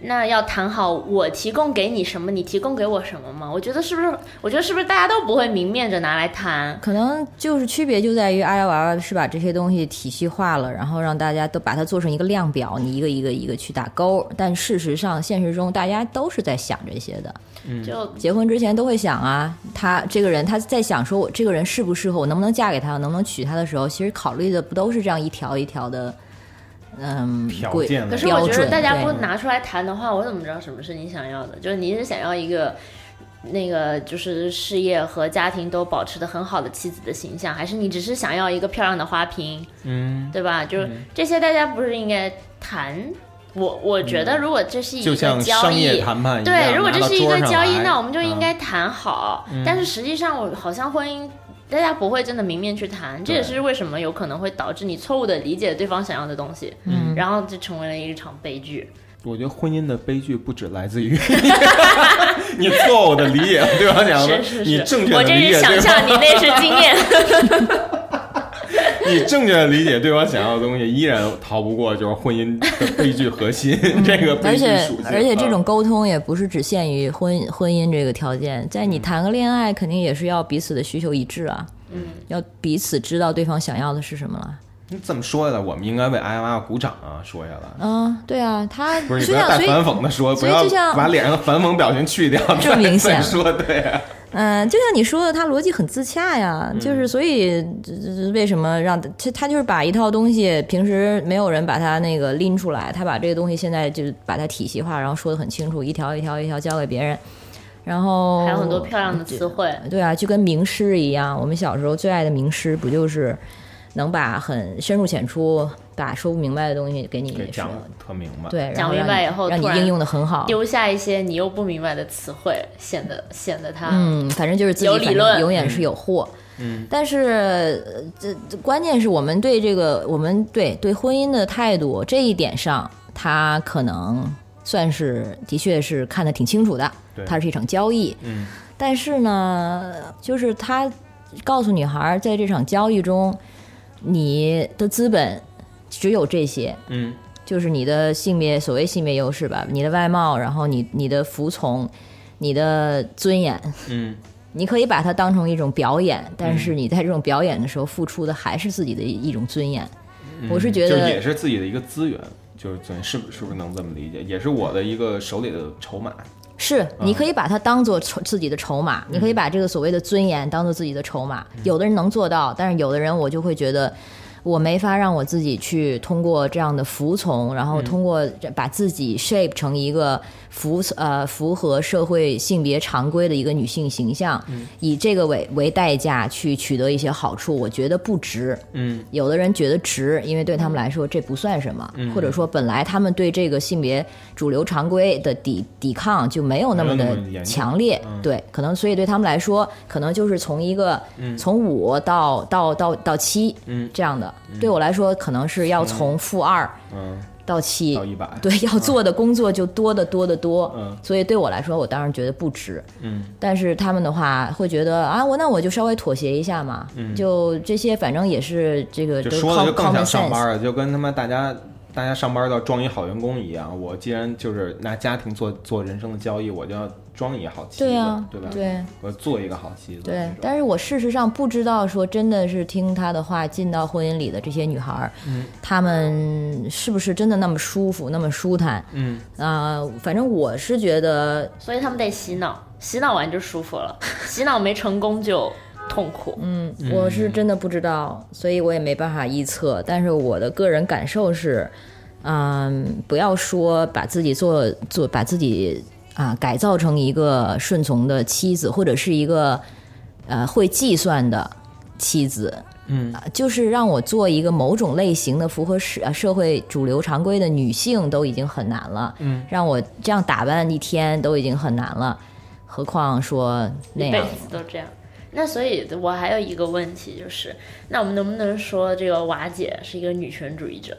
那要谈好，我提供给你什么，你提供给我什么吗？我觉得是不是？我觉得是不是大家都不会明面着拿来谈？可能就是区别就在于阿呀娃娃是把这些东西体系化了，然后让大家都把它做成一个量表，你一个一个一个去打勾。但事实上，现实中大家都是在想这些的。就结婚之前都会想啊，他这个人他在想说我这个人适不适合我，能不能嫁给他，能不能娶他的时候，其实考虑的不都是这样一条一条的，嗯，规条件可是我觉得大家不拿出来谈的话，我怎么知道什么是你想要的？就是你是想要一个那个就是事业和家庭都保持的很好的妻子的形象，还是你只是想要一个漂亮的花瓶，嗯，对吧？就是这些大家不是应该谈？我我觉得如果这是一个交商业易。谈判，对，如果这是一个交易，那我们就应嗯该谈好。但是实际上，我好像婚姻，大家不会真的明面去谈，这也是为什么有可能会导致你错误的理解对方想要的东西，嗯然后就成为了一场悲剧。我觉得婚姻的悲剧不止来自于 你错误的理解对方讲的，是是是，你正确我这是想象，你那是经验。你正确的理解对方想要的东西，依然逃不过就是婚姻的悲剧核心这个悲剧而且属性。而且这种啊沟通也不是只限于婚婚姻这个条件，在你谈个恋爱，肯定也是要彼此的需求一致啊，嗯，要彼此知道对方想要的是什么了。你这么说下来，我们应该为艾娃娃鼓掌啊！说下来，嗯，对啊，他不是你不要带反讽的说，不要把脸上的反讽表情去掉，这么明显说对啊。嗯，就像你说的，他逻辑很自洽呀，嗯就是所以这这为什么让他他就是把一套东西平时没有人把它那个拎出来，他把这个东西现在就把它体系化，然后说的很清楚，一条一条一条交给别人，然后还有很多漂亮的词汇。对啊，就跟名师一样，我们小时候最爱的名师不就是能把很深入浅出把说不明白的东西给你讲，特明白。对，讲明白以后让你应用的很好。丢下一些你又不明白的词汇，显得显得他嗯，反正就是自己反正有理论永远是有货。嗯，但是呃这这关键是我们对这个我们对对婚姻的态度这一点上，他可能算是的确是看得挺清楚的对，它是一场交易。嗯，但是呢，就是他告诉女孩儿，在这场交易中，你的资本只有这些，嗯就是你的性别所谓性别优势吧，你的外貌，然后你你的服从，你的尊严，嗯你可以把它当成一种表演，但是你在这种表演的时候付出的还是自己的一种尊严。嗯，我是觉得就也是自己的一个资源，就是对，是不是不是能这么理解？也是我的一个手里的筹码。是，你可以把它当做筹自己的筹码，你可以把这个所谓的尊严当做自己的筹码。有的人能做到，但是有的人我就会觉得。我没法让我自己去通过这样的服从，然后通过这把自己 shape 成一个符呃符合社会性别常规的一个女性形象，以这个为为代价去取得一些好处，我觉得不值。嗯。有的人觉得值，因为对他们来说这不算什么，嗯。或者说本来他们对这个性别主流常规的抵抵抗就没有那么的强烈，嗯。对，可能所以对他们来说，可能就是从一个、从五到到到到七嗯。这样的，对我来说可能是要从负二嗯，到七到一百。对，要做的工作就多得多得多，嗯所以对我来说，我当然觉得不值。嗯但是他们的话会觉得啊，我那我就稍微妥协一下嘛，就这些，反正也是这个就说的就更像上。班了，就跟他妈大家大家上班要装一好员工一样。我既然就是拿家庭做做人生的交易，我就要装一好妻子，对啊，对吧？对我做一个好妻子。对，但是我事实上不知道说真的是听他的话进到婚姻里的这些女孩，嗯她们是不是真的那么舒服，那么舒坦？嗯，啊、反正我是觉得，所以他们得洗脑，洗脑完就舒服了，洗脑没成功就痛苦。嗯，我是真的不知道，所以我也没办法臆测。但是我的个人感受是，嗯，不要说把自己做做把自己啊改造成一个顺从的妻子，或者是一个呃会计算的妻子。嗯啊，就是让我做一个某种类型的符合社呃社会主流常规的女性都已经很难了，嗯，让我这样打扮一天都已经很难了，何况说那一辈样。子都这样。那所以，我还有一个问题就是，那我们能不能说这个瓦姐是一个女权主义者？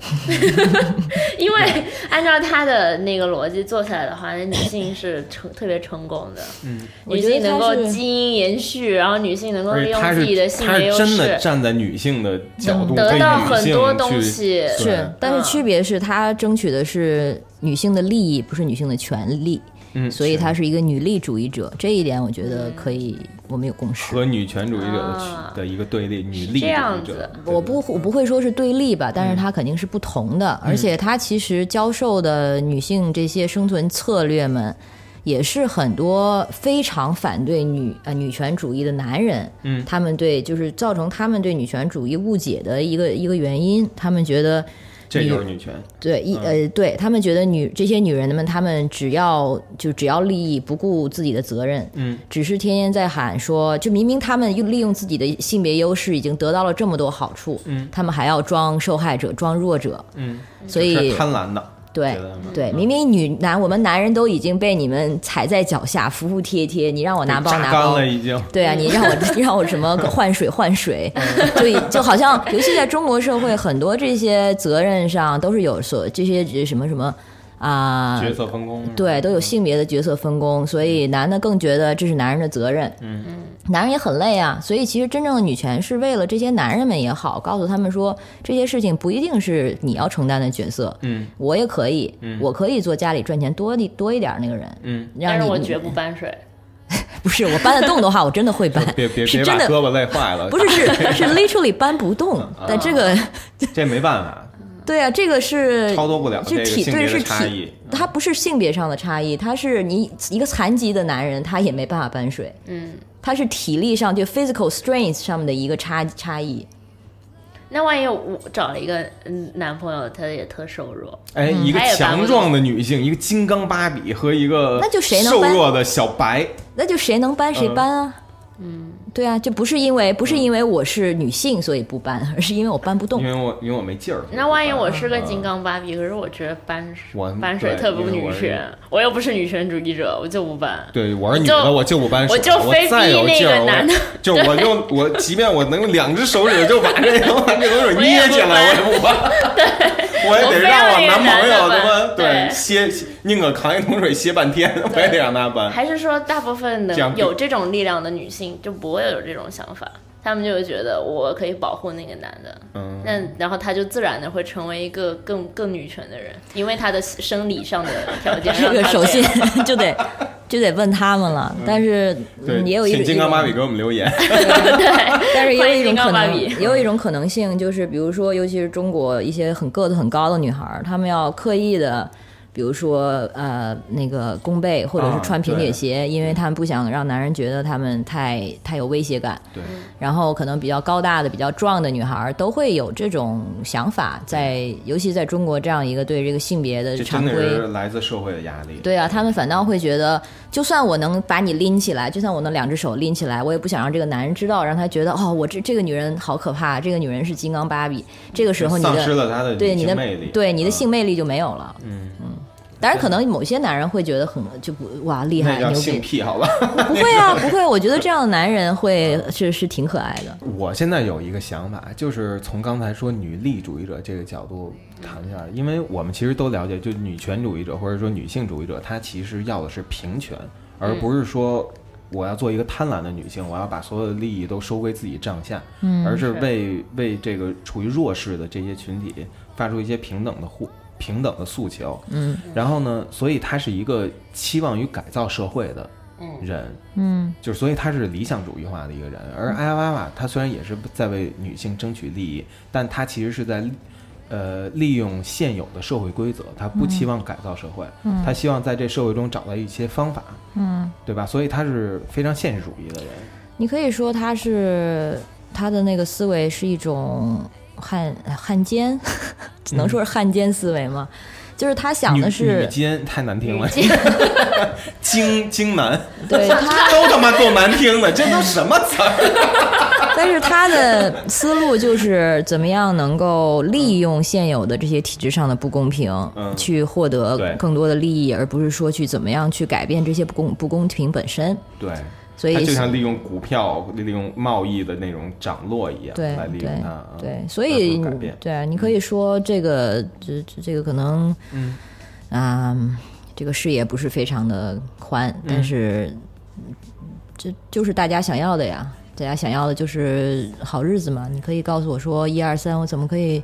因为按照她的那个逻辑做下来的话，那女性是成特别成功的，嗯，女性能够基因延续，然后女性能够利用自己的性别优势，真的站在女性的角度，得到很多东西。是，但是嗯区别是她争取的是女性的利益，不是女性的权利，嗯，所以她是一个女力主义者。这一点我觉得可以，我们有共识。和女权主义者的一个对立，女力主这样义者子。我不我不会说是对立吧，但是她肯定是不同的，而且她其实教授的女性这些生存策略们，也是很多非常反对女呃女权主义的男人，嗯他们对就是造成他们对女权主义误解的一个一个原因，他们觉得这就是女权。对一呃对他们觉得女这些女人们，她们只要就只要利益，不顾自己的责任，嗯，只是天天在喊说，就明明他们用利用自己的性别优势已经得到了这么多好处，嗯，他们还要装受害者，装弱者，嗯，所以贪婪的，对对，明明女男我们男人都已经被你们踩在脚下，服服帖帖，你让我拿包拿包。了，已经。对啊，你让我 你让我什么换水换水，就就好像，尤其在中国社会，很多这些责任上都是有所这些什么什么啊。角色分工，对，都有性别的角色分工，所以男的更觉得这是男人的责任，嗯男人也很累啊。所以其实真正的女权是为了这些男人们也好，告诉他们说这些事情不一定是你要承担的角色，嗯我也可以，我可以做家里赚钱多一多一点那个人，嗯，让但是我绝不搬水。不是我搬得动的话，我真的会搬，别 别是真的别把胳膊累坏了，不是是 是 literally 搬不动，但这个这没办法，对啊，这个是超脱不了这个是体对是体差异，它不是性别上的差异，它是你一个残疾的男人，他也没办法搬水，嗯，他是体力上就 physical strength 上面的一个差差异。那万一我找了一个嗯男朋友，他也特瘦弱，哎，一个强壮的女性，一个金刚芭比和一个那就谁能搬瘦弱的小白，那就谁能搬谁搬啊？嗯，对啊，就不是因为不是因为我是女性所以不搬，而是因为我搬不动因。为我因为我没劲儿。那万一我是个嗯金刚芭比，可是我觉得搬我搬水特不女权，我又不是女权主义者，我就不搬。对，我是女的，我就不搬水，我就非再有逼那劲儿，个男的我 就我用我，即便我能用两只手指就把这个 把这冷水我也不捏起来，我也不搬。我也得让我男朋友他妈的搬歇，宁可扛一桶水歇半天，我也得让他搬。还是说，大部分的有这种力量的女性就不会有这种想法，她们就会觉得我可以保护那个男的，嗯，那然后她就自然的会成为一个更更女权的人，因为她的生理上的条件这让她个首先就得就得问他们了，但是也有一种请金刚芭比给我们留言。但是也有一种可能，也有一种可能性，就是比如说，尤其是中国一些很个子很高的女孩儿，她们要刻意的，比如说呃那个弓背，或者是啊穿平底鞋，因为他们不想让男人觉得他们太太有威胁感。对，然后可能比较高大的、比较壮的女孩儿都会有这种想法，在尤其在中国这样一个对这个性别的常规是来自社会的压力。对啊，他们反倒会觉得，就算我能把你拎起来，就算我能两只手拎起来，我也不想让这个男人知道，让他觉得哦，我这这个女人好可怕，这个女人是金刚芭比。这个时候你丧失的了他的对你的魅力，对你的嗯性魅力就没有了。嗯嗯当然，可能某些男人会觉得很就不哇厉害牛那叫性逼，癖，好吧？不会啊，不会。我觉得这样的男人会是是挺可爱的。我现在有一个想法，就是从刚才说女力主义者这个角度谈一下来，因为我们其实都了解，就女权主义者或者说女性主义者，她其实要的是平权，而不是说我要做一个贪婪的女性，我要把所有的利益都收归自己帐下，嗯而是是为为这个处于弱势的这些群体发出一些平等的呼平等的诉求。嗯然后呢，所以他是一个期望于改造社会的人，嗯就是所以他是理想主义化的一个人。而艾娃娃他虽然也是在为女性争取利益，但他其实是在呃利用现有的社会规则，他不期望改造社会，他希望在这社会中找到一些方法，嗯，对吧？所以他是非常现实主义的人。你可以说他是他的那个思维是一种汉汉奸，只能说是汉奸思维吗？就是他想的是，奸太难听了，京京男对 他，都他妈够难听的，这都什么词儿？但是他的思路就是怎么样能够利用现有的这些体制上的不公平，嗯去获得更多的利益，而不是说去怎么样去改变这些不公不公平本身。对。所以就像利用股票、利用贸易的那种涨落一样对对来利用对，所以。对啊，你可以说这个这这这个可能，嗯啊、这个视野不是非常的宽，嗯但是这就是大家想要的呀。大家想要的就是好日子嘛。你可以告诉我说，一二三，我怎么可以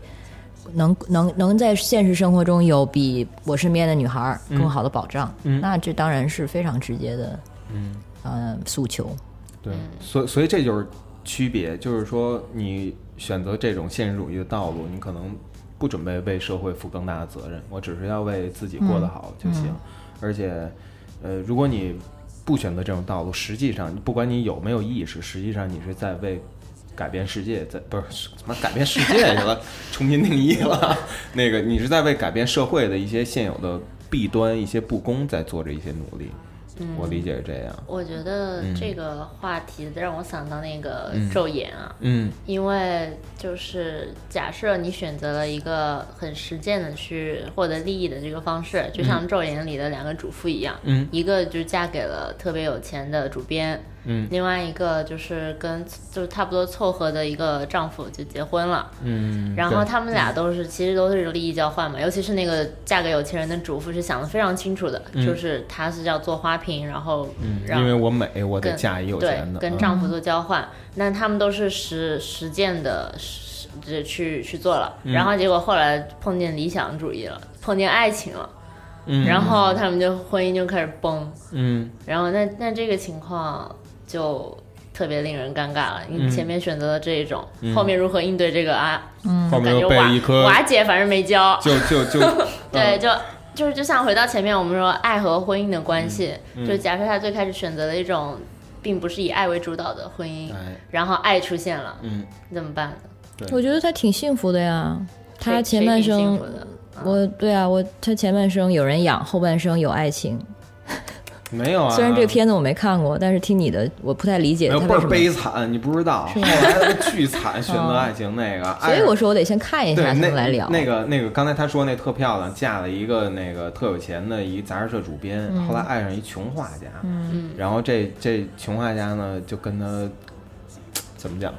能能能在现实生活中有比我身边的女孩儿更好的保障？嗯那这当然是非常直接的，嗯，呃，诉求。对，所以所以这就是区别，就是说你选择这种现实主义的道路，你可能不准备为社会负更大的责任，我只是要为自己过得好就行。而且，呃，如果你不选择这种道路，实际上不管你有没有意识，实际上你是在为改变世界，在不是怎么改变世界去了，重新定义了。那个你是在为改变社会的一些现有的弊端、一些不公，在做着一些努力。我理解是这样。我觉得这个话题让我想到那个嗯。昼颜啊，嗯。因为就是假设你选择了一个很实践的去获得利益的这个方式，就像《昼颜》里的两个主妇一样，嗯。一个就嫁给了特别有钱的主编，嗯。另外一个就是跟就是差不多凑合的一个丈夫就结婚了，嗯，然后他们俩都是其实都是利益交换嘛，尤其是那个嫁给有钱人的主妇是想的非常清楚的，就是她是要做花瓶，然后嗯，让因为我美，我得嫁一有钱的，嗯。跟丈夫做交换，那他们都是实实践的实这去去做了，嗯。然后结果后来碰见理想主义了，碰见爱情了，嗯。然后他们就婚姻就开始崩，嗯。然后那那这个情况就特别令人尴尬了。嗯你前面选择了这一种，后面如何应对这个啊？后面又感觉瓦被一颗瓦解，反正没教。就就就 对，嗯就就是就像回到前面我们说爱和婚姻的关系，嗯就假设他最开始选择了一种并不是以爱为主导的婚姻，哎然后爱出现了，嗯你怎么办我觉得他挺幸福的呀。他前半生我对啊，我他前半生有人养，后半生有爱情。没有啊。虽然这个片子我没看过，但是听你的，我不太理解没有倍儿他为什么。悲惨，你不知道。后来他巨惨，选择爱情那个。所以我说我得先看一下才对那能来聊。那个那个，刚才他说那特漂亮，嫁了一个那个特有钱的一杂志社主编，嗯后来爱上一穷画家，嗯，然后这这穷画家呢就跟他怎么讲，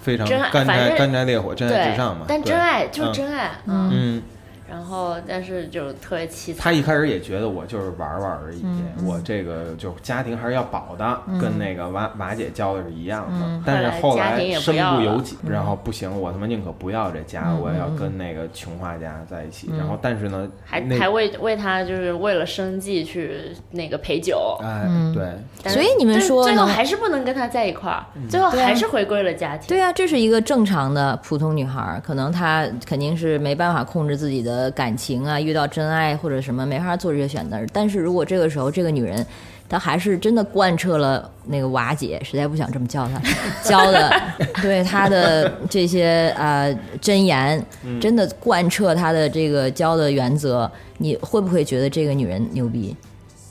非常真爱干柴干柴烈火，真爱至上嘛。对但真爱就是嗯真爱，嗯。嗯，然后，但是就特别凄惨。他一开始也觉得我就是玩玩而已，嗯我这个就家庭还是要保的，跟那个瓦瓦姐教的是一样的。嗯但是后后来家庭也不身不由己，然后不行，我他妈宁可不要这家，嗯我也要跟那个穷画家在一起。然后但是呢，还还为为他就是为了生计去那个陪酒，哎，对，所以你们说最后还是不能跟他在一块儿，最后还是回归了家庭。对啊，这是一个正常的普通女孩，可能她肯定是没办法控制自己的感情啊，遇到真爱或者什么没法做这些选择。但是如果这个时候这个女人，她还是真的贯彻了那个瓦姐，实在不想这么叫她 教的，对她的这些呃真言，真的贯彻她的这个教的原则，你会不会觉得这个女人牛逼？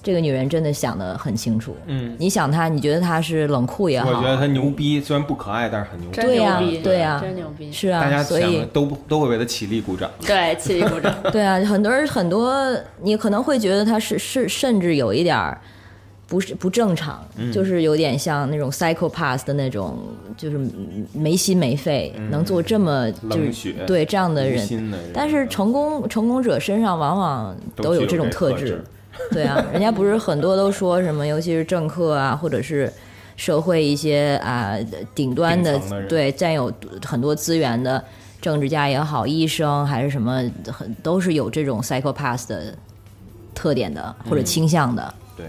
这个女人真的想得很清楚。嗯，你想她，你觉得她是冷酷也好，我觉得她牛逼，虽然不可爱，但是很牛逼。对呀对呀真牛逼，是啊，大家所以想的都都会为她起立鼓掌。对，起立鼓掌。对啊，很多人很多，你可能会觉得她是是甚至有一点儿不是不正常，就是有点像那种 psychopath 的那种，就是没心没肺，能做这么就是冷血对这样的人。的人，但是成功成功者身上往往都有这种特质，对啊，人家不是很多都说什么，尤其是政客啊，或者是社会一些啊顶端的的对占有很多资源的政治家也好，医生还是什么，很都是有这种 psychopath 的特点的或者倾向的。对，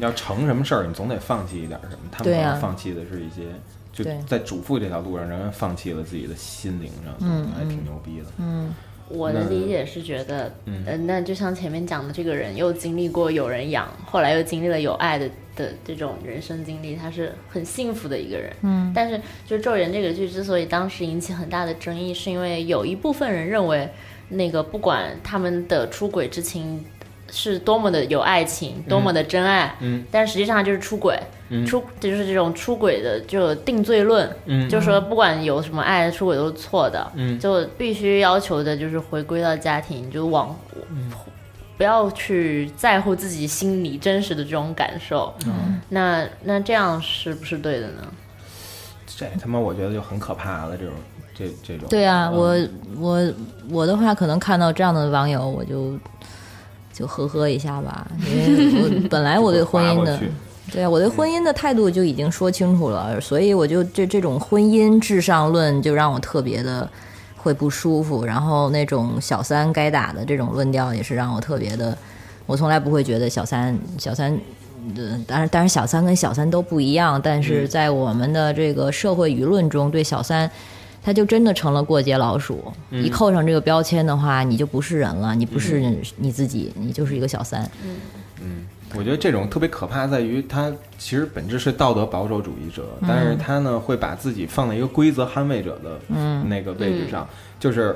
要成什么事儿，你总得放弃一点什么。他们放弃的是一些，就在主妇这条路上，人们放弃了自己的心灵上，嗯还挺牛逼的。我的理解是觉得，呃，那就像前面讲的，这个人又经历过有人养，后来又经历了有爱的的这种人生经历，他是很幸福的一个人。嗯，但是就《咒人》这个剧之所以当时引起很大的争议，是因为有一部分人认为，那个不管他们的出轨之情是多么的有爱情，多么的真爱，嗯，但实际上就是出轨，嗯。出就是这种出轨的就定罪论，嗯就说不管有什么爱，出轨都是错的，嗯。就必须要求的就是回归到家庭，就往、不要去在乎自己心里真实的这种感受。嗯。那那这样是不是对的呢？这他妈我觉得就很可怕了，这种这这种。对啊，嗯。我我我的话，可能看到这样的网友，我就就呵呵一下吧，因为我 本来我对婚姻的对啊，我对婚姻的态度就已经说清楚了，所以我就这这种婚姻至上论就让我特别的会不舒服，然后那种小三该打的这种论调也是让我特别的，我从来不会觉得小三小三。呃，当然，当然，小三跟小三都不一样，但是在我们的这个社会舆论中，对小三，他就真的成了过街老鼠。一扣上这个标签的话，你就不是人了，你不是你自己，你就是一个小三。嗯。我觉得这种特别可怕，在于他其实本质是道德保守主义者，但是他呢会把自己放在一个规则捍卫者的那个位置上，就是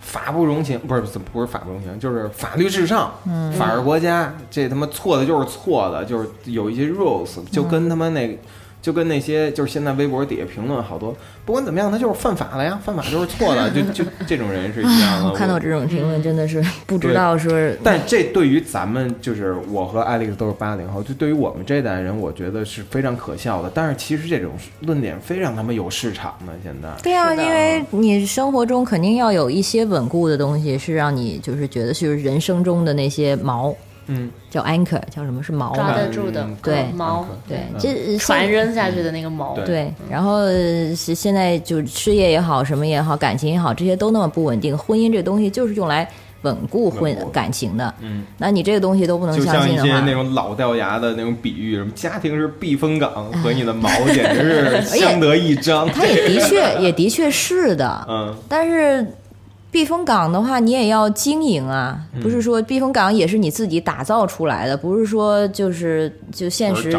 法不容情，不是怎么不是法不容情，就是法律至上，法治国家，这他妈错的就是错的，就是有一些 rules，就跟他妈那。就跟那些就是现在微博底下评论好多，不管怎么样，他就是犯法了呀，犯法就是错的，就就这种人是一样的。我 看到这种评论真的是不知道说，但这对于咱们就是我和艾利克都是八零后，就对于我们这代人，我觉得是非常可笑的。但是其实这种论点非常他妈有市场的，现在。对啊，因为你生活中肯定要有一些稳固的东西，是让你就是觉得就是人生中的那些锚，嗯，叫 anchor，叫什么是锚抓吧？得住的嗯对猫，对，嗯这船扔下去的那个锚，对对，然后呃是现在就事业也好，什么也好，感情也好，这些都那么不稳定。婚姻这东西就是用来稳固婚稳固感情的。嗯，那你这个东西都不能就像一些相信的话，那种老掉牙的那种比喻，什么家庭是避风港和你的毛简直是 相得益彰。它也的确也的确是的，嗯，但是避风港的话，你也要经营啊，嗯。不是说避风港也是你自己打造出来的，不是说就是就现实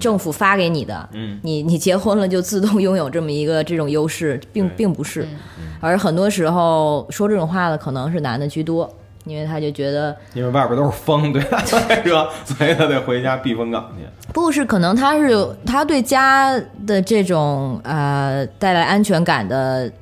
政府发给你的，嗯。你你结婚了就自动拥有这么一个这种优势，并并不是，嗯而很多时候说这种话的可能是男的居多。因为他就觉得因为外边都是风，对他来 说，所以他得回家避风港去。不是，可能他是他对家的这种呃带来安全感的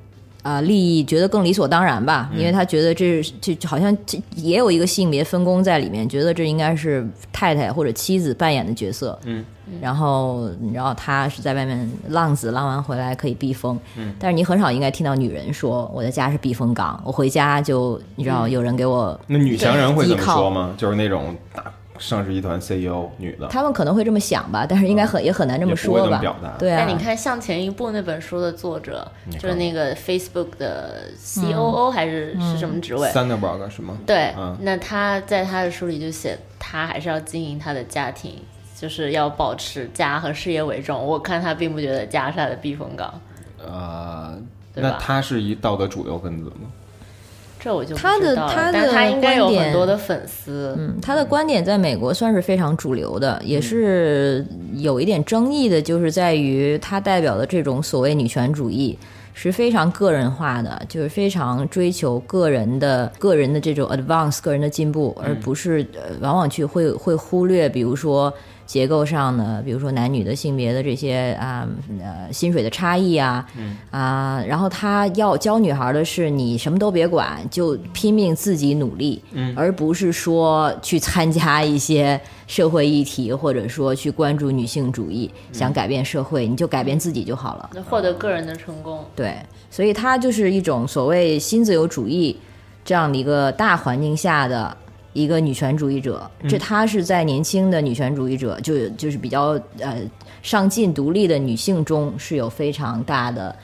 呃利益觉得更理所当然吧，因为他觉得这是这好像这也有一个性别分工在里面，觉得这应该是太太或者妻子扮演的角色。嗯，然后你知道他是在外面浪子，浪完回来可以避风。嗯，但是你很少应该听到女人说我的家是避风港，我回家就你知道有人给我。那女强人会这么说吗？就是那种大上市集团 CEO 女的，他们可能会这么想吧，但是应该很、也很难这么说吧表达。对啊，但你看《向前一步》那本书的作者，就是那个 Facebook 的 COO 还是是什么职位？Thunderberg 是吗？对，嗯那他在他的书里就写，他还是要经营他的家庭，就是要保持家和事业为重。我看他并不觉得家是他的避风港，呃，那他是一道德主流分子吗？这我就他的他的但他应该有观点很多的粉丝。嗯，他的观点在美国算是非常主流的，也是有一点争议的，就是在于他代表的这种所谓女权主义是非常个人化的，就是非常追求个人的个人的这种 advance 个人的进步，而不是呃往往去会会忽略，比如说。结构上呢，比如说男女的性别的这些啊呃薪水的差异啊，啊，然后他要教女孩的是你什么都别管，就拼命自己努力，而不是说去参加一些社会议题，或者说去关注女性主义，想改变社会，你就改变自己就好了。那获得个人的成功，对，所以他就是一种所谓新自由主义这样的一个大环境下的一个女权主义者。这她是在年轻的女权主义者，就就是比较呃上进独立的女性中是有非常大的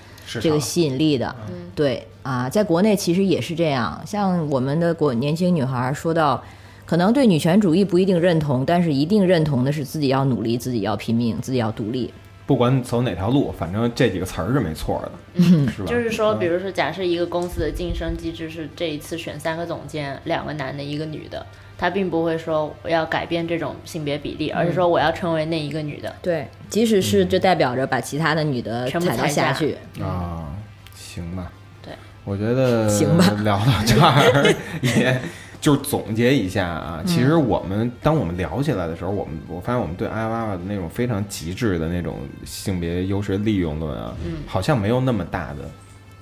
这个吸引力的。对啊，在国内其实也是这样，像我们的国年轻女孩说到。可能对女权主义不一定认同，但是一定认同的是自己要努力，自己要拼命，自己要独立。不管走哪条路，反正这几个词儿是没错的，是吧？就是说，比如如说，假设一个公司的晋升机制是这一次选三个总监，两个男的，一个女的，他并不会说我要改变这种性别比例，而是说我要成为那一个女的。对，即使是就代表着把其他的女的全部踩到下下去。啊，行吧，对，我觉得行吧聊到这儿 也。就是总结一下啊，其嗯实我们当我们聊起来的时候，我们我发现我们对艾娃娃的那种非常极致的那种性别优势利用论啊，嗯好像没有那么大的，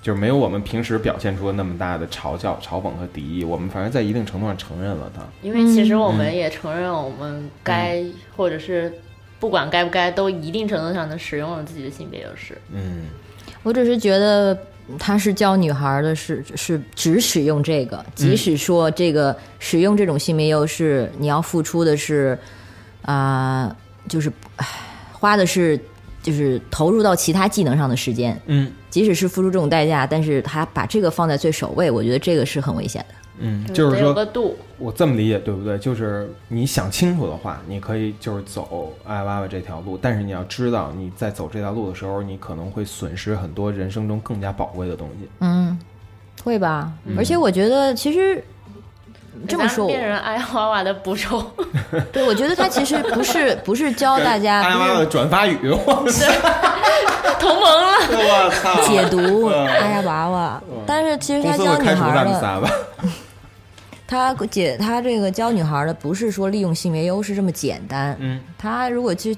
就是没有我们平时表现出的那么大的嘲笑、嘲讽和敌意。我们反正在一定程度上承认了它。因为其实我们也承认，我们该、或者是不管该不该，都一定程度上的使用了自己的性别优势。嗯，我只是觉得他是教女孩的是是只使用这个，即使说这个使用这种性别优势，你要付出的是啊、就是唉花的是就是投入到其他技能上的时间，嗯。即使是付出这种代价，但是他把这个放在最首位，我觉得这个是很危险的。嗯，就是说。我这么理解对不对？就是你想清楚的话，你可以就是走爱娃娃这条路，但是你要知道，你在走这条路的时候，你可能会损失很多人生中更加宝贵的东西。嗯，会吧？而且我觉得其实这么说，咱变成爱娃娃的捕手，对我觉得他其实不是不是教大家 爱娃娃的转发语，我 同盟了。我操！解读哎呀娃娃，但是其实他教女司会开除孩的，咱们仨吧？他解他这个教女孩的不是说利用性别优势这么简单，嗯，他如果就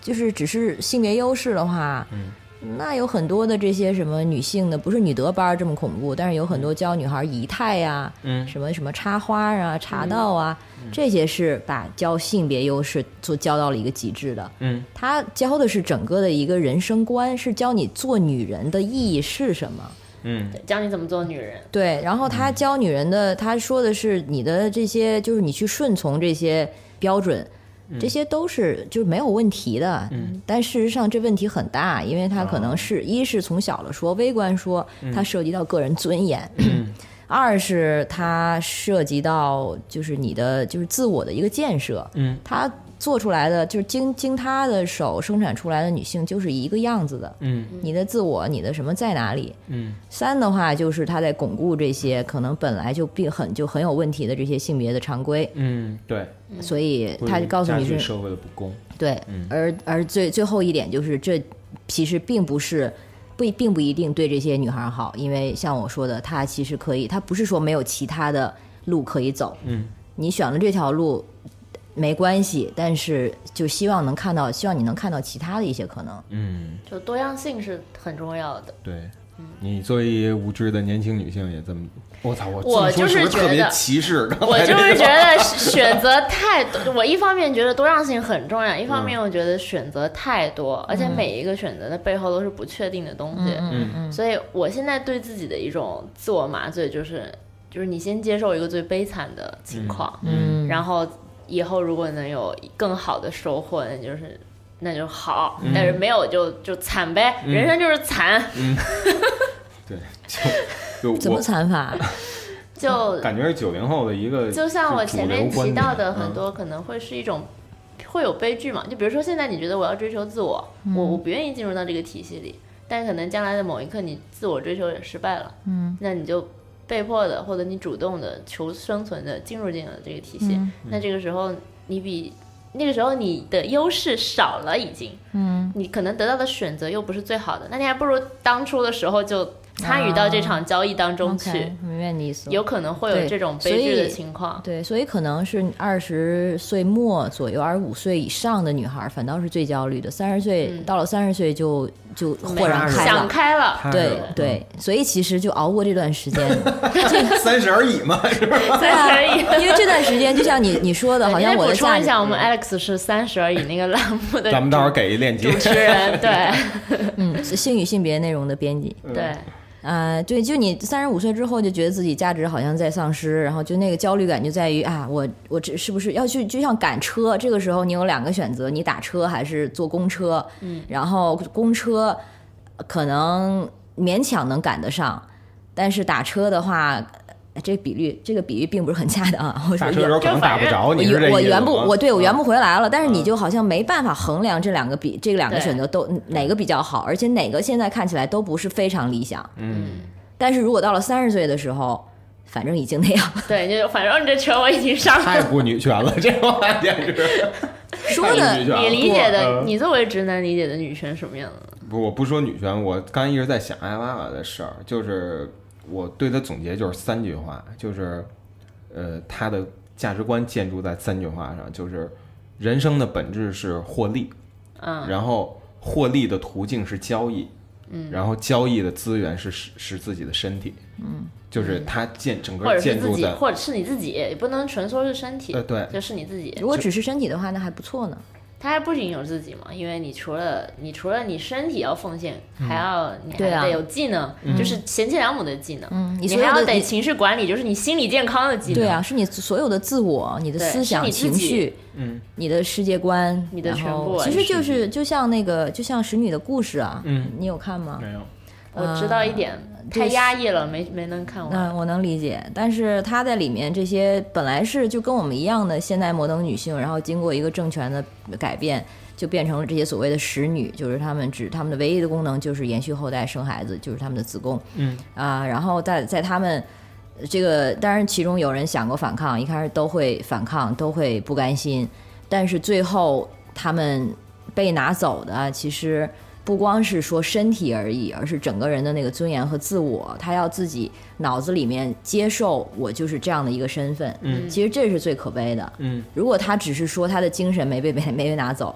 就是只是性别优势的话，嗯。那有很多的这些什么女性的，不是女德班儿这么恐怖，但是有很多教女孩仪态呀、嗯。什么什么插花啊、茶道啊，这些是把教性别优势做教到了一个极致的。嗯。他教的是整个的一个人生观，是教你做女人的意义是什么。嗯。教你怎么做女人。对，然后他教女人的，他说的是你的这些，就是你去顺从这些标准，这些都是就是没有问题的。嗯，但事实上这问题很大，因为他可能是、一是从小了说，微观说它涉及到个人尊严。二是它涉及到就是你的就是自我的一个建设，嗯，它做出来的就是经经他的手生产出来的女性就是一个样子的，嗯你的自我你的什么在哪里？嗯三的话就是他在巩固这些可能本来就并很就很有问题的这些性别的常规，嗯，对，所以他就告诉你是社会的不公。对，而而最最后一点就是这其实并不是。不并不一定对这些女孩好，因为像我说的，她其实可以，她不是说没有其他的路可以走。嗯，你选了这条路没关系，但是就希望能看到，希望你能看到其他的一些可能。嗯，就多样性是很重要的。对。你作为无知的年轻女性也这么，我操，我我就是觉得歧视？刚我就是觉得选择太多，我一方面觉得多样性很重要，一方面我觉得选择太多，而且每一个选择的背后都是不确定的东西。嗯嗯所以我现在对自己的一种自我麻醉就是，就是你先接受一个最悲惨的情况，嗯，然后以后如果能有更好的收获，那就是那就好，但是没有就就惨呗，人生就是惨，对，就就怎么惨法？就感觉是九零后的一个，就像我前面提到的，很多可能会是一种会有悲剧嘛。就比如说现在你觉得我要追求自我，我我不愿意进入到这个体系里，但可能将来的某一刻你自我追求也失败了，嗯，那你就被迫的或者你主动的求生存的进入进了这个体系，嗯那这个时候你比那个时候你的优势少了已经，嗯，你可能得到的选择又不是最好的，那你还不如当初的时候就参与到这场交易当中去。明白你意思了。有可能会有这种悲剧的情况。对，所以可能是二十岁末左右，二十五岁以上的女孩反倒是最焦虑的。三十岁、嗯到了三十岁就就豁然开想朗。开了，对了对，所以其实就熬过这段时间，三十而已嘛，是吧？对，可以。因为这段时间就像你你说的，好像我的补充，一下，我们 Alex 是三十而已那个栏目的咱们到时候给一链接主。持人，对 嗯，是性与性别内容的编辑。对，啊、对，就你三十五岁之后就觉得自己价值好像在丧失，然后就那个焦虑感就在于啊，我我这是不是要去就像赶车，这个时候你有两个选择，你打车还是坐公车，嗯，然后公车可能勉强能赶得上，但是打车的话，呃这个比率这个比喻并不是很恰当啊，我说打车的时候可能打不着，你我圆不，我对我圆不回来了，但是你嗯就好像没办法衡量这两个比这两个选择都哪个比较好，而且哪个现在看起来都不是非常理想。嗯，但是如果到了三十岁的时候，反正已经那样了，对，就反正你这车我已经上了。太不女权了，这话简直。说太的你理解的，嗯你作为直男理解的女权什么样的？不，我不说女权，我刚才一直在想艾娃娃的事儿，就是我对他总结就是三句话，就是呃，他的价值观建筑在三句话上，就是人生的本质是获利，嗯，然后获利的途径是交易，嗯，然后交易的资源是使使自己的身体，嗯，就是他建整个或者是自己，建筑在或者是你自己，也不能纯说是身体，呃对就是你自己。如果只是身体的话，那还不错呢。它还不仅有自己嘛，因为你除了你除了你身体要奉献，还要你对啊还得有技能，就是贤妻良母的技能。嗯，你你还要得情绪管理，就是你心理健康的技能。对啊，是你所有的自我、你的思想、情绪，嗯，你的世界观，你的全部其实就是就像那个就像使女的故事啊，嗯，你有看吗？没有，我知道一点，太压抑了，没没能看完。嗯，我能理解，但是她在里面这些本来是就跟我们一样的现代摩登女性，然后经过一个政权的改变，就变成了这些所谓的使女，就是她们只她们的唯一的功能就是延续后代、生孩子，就是她们的子宫。嗯啊，然后在在她们这个，当然其中有人想过反抗，一开始都会反抗，都会不甘心，但是最后他们被拿走的其实。不光是说身体而已，而是整个人的那个尊严和自我，他要自己脑子里面接受我就是这样的一个身份。嗯其实这是最可悲的。嗯如果他只是说他的精神没被被没被拿走，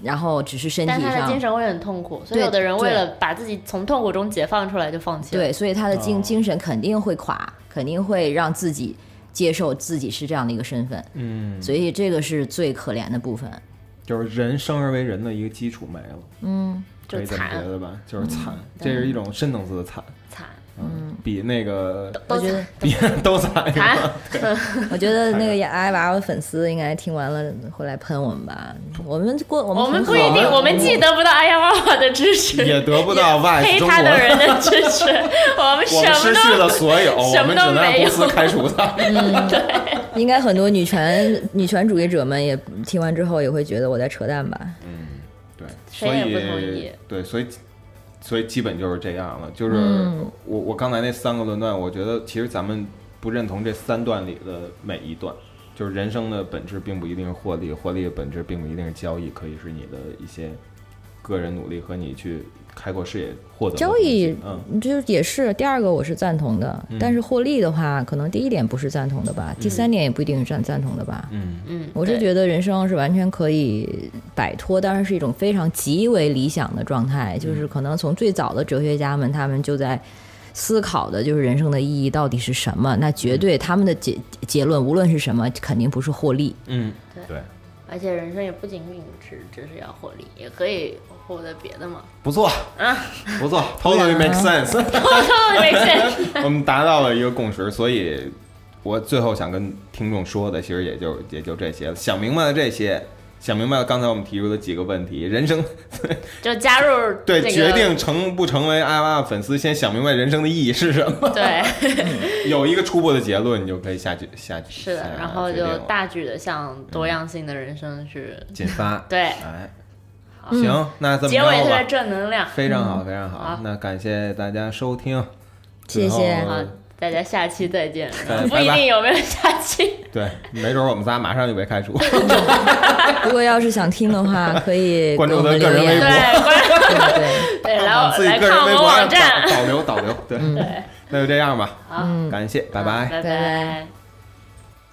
然后只是身体但他的精上神会很痛苦，所以对有的人为了把自己从痛苦中解放出来，就放弃了。对，所以他的精、哦精神肯定会垮，肯定会让自己接受自己是这样的一个身份。嗯，所以这个是最可怜的部分。就是人生而为人的一个基础没了，嗯，可以这么惨觉得吧？就是惨，这是一种深层次的惨，惨，嗯，比那个都觉得比都惨，惨。我觉得那个艾娃娃粉丝应该听完了会来喷我们吧？我们过我们我们不一定，我们既得不到哎呀妈妈的支持，也得不到 VICE 黑他的人的支 持，我们我什们失去么都了所有，什么我们只能都没有让公司开除他。对应该很多女权女权主义者们也听完之后也会觉得我在扯淡吧？所以对，所以所以基本就是这样了。就是嗯我我刚才那三个论断，我觉得其实咱们不认同这三段里的每一段。就是人生的本质并不一定是获利，获利的本质并不一定是交易，可以是你的一些个人努力和你去开阔视野获得交易嗯，就是也是第二个我是赞同的，但是获利的话，可能第一点不是赞同的吧，第三点也不一定是赞赞同的吧。嗯。嗯，我是觉得人生是完全可以摆脱，当然是一种非常极为理想的状态，就是可能从最早的哲学家们，他们就在思考的就是人生的意义到底是什么。那绝对他们的结结论无论是什么，肯定不是获利。嗯，对。对，而且人生也不仅仅只只是要获利，也可以获得别的吗。不错，啊。不错，totally make sense。totally make sense，我们达到了一个共识，所以我最后想跟听众说的，其实也就也就这些了。想明白了这些，想明白了刚才我们提出的几个问题，人生 就加入对、这个决定成不成为艾娃的粉丝，先想明白人生的意义是什么，对，有一个初步的结论，你就可以下去下去是的，然后就大举的向多样性的人生去，进发。对，哎，行，那这么结尾特别着吧，正能量。非常好，非常好好。那感谢大家收听，谢谢好，大家下期再见。不一定有没有下期。对，没准我们仨马上就被开除。如果要是想听的话，可以关注给我们他个人微博。对对，对，来我自己来看我们个人微博上网站。导导流导流，对，对，那就这样吧，好，感谢。拜拜拜拜。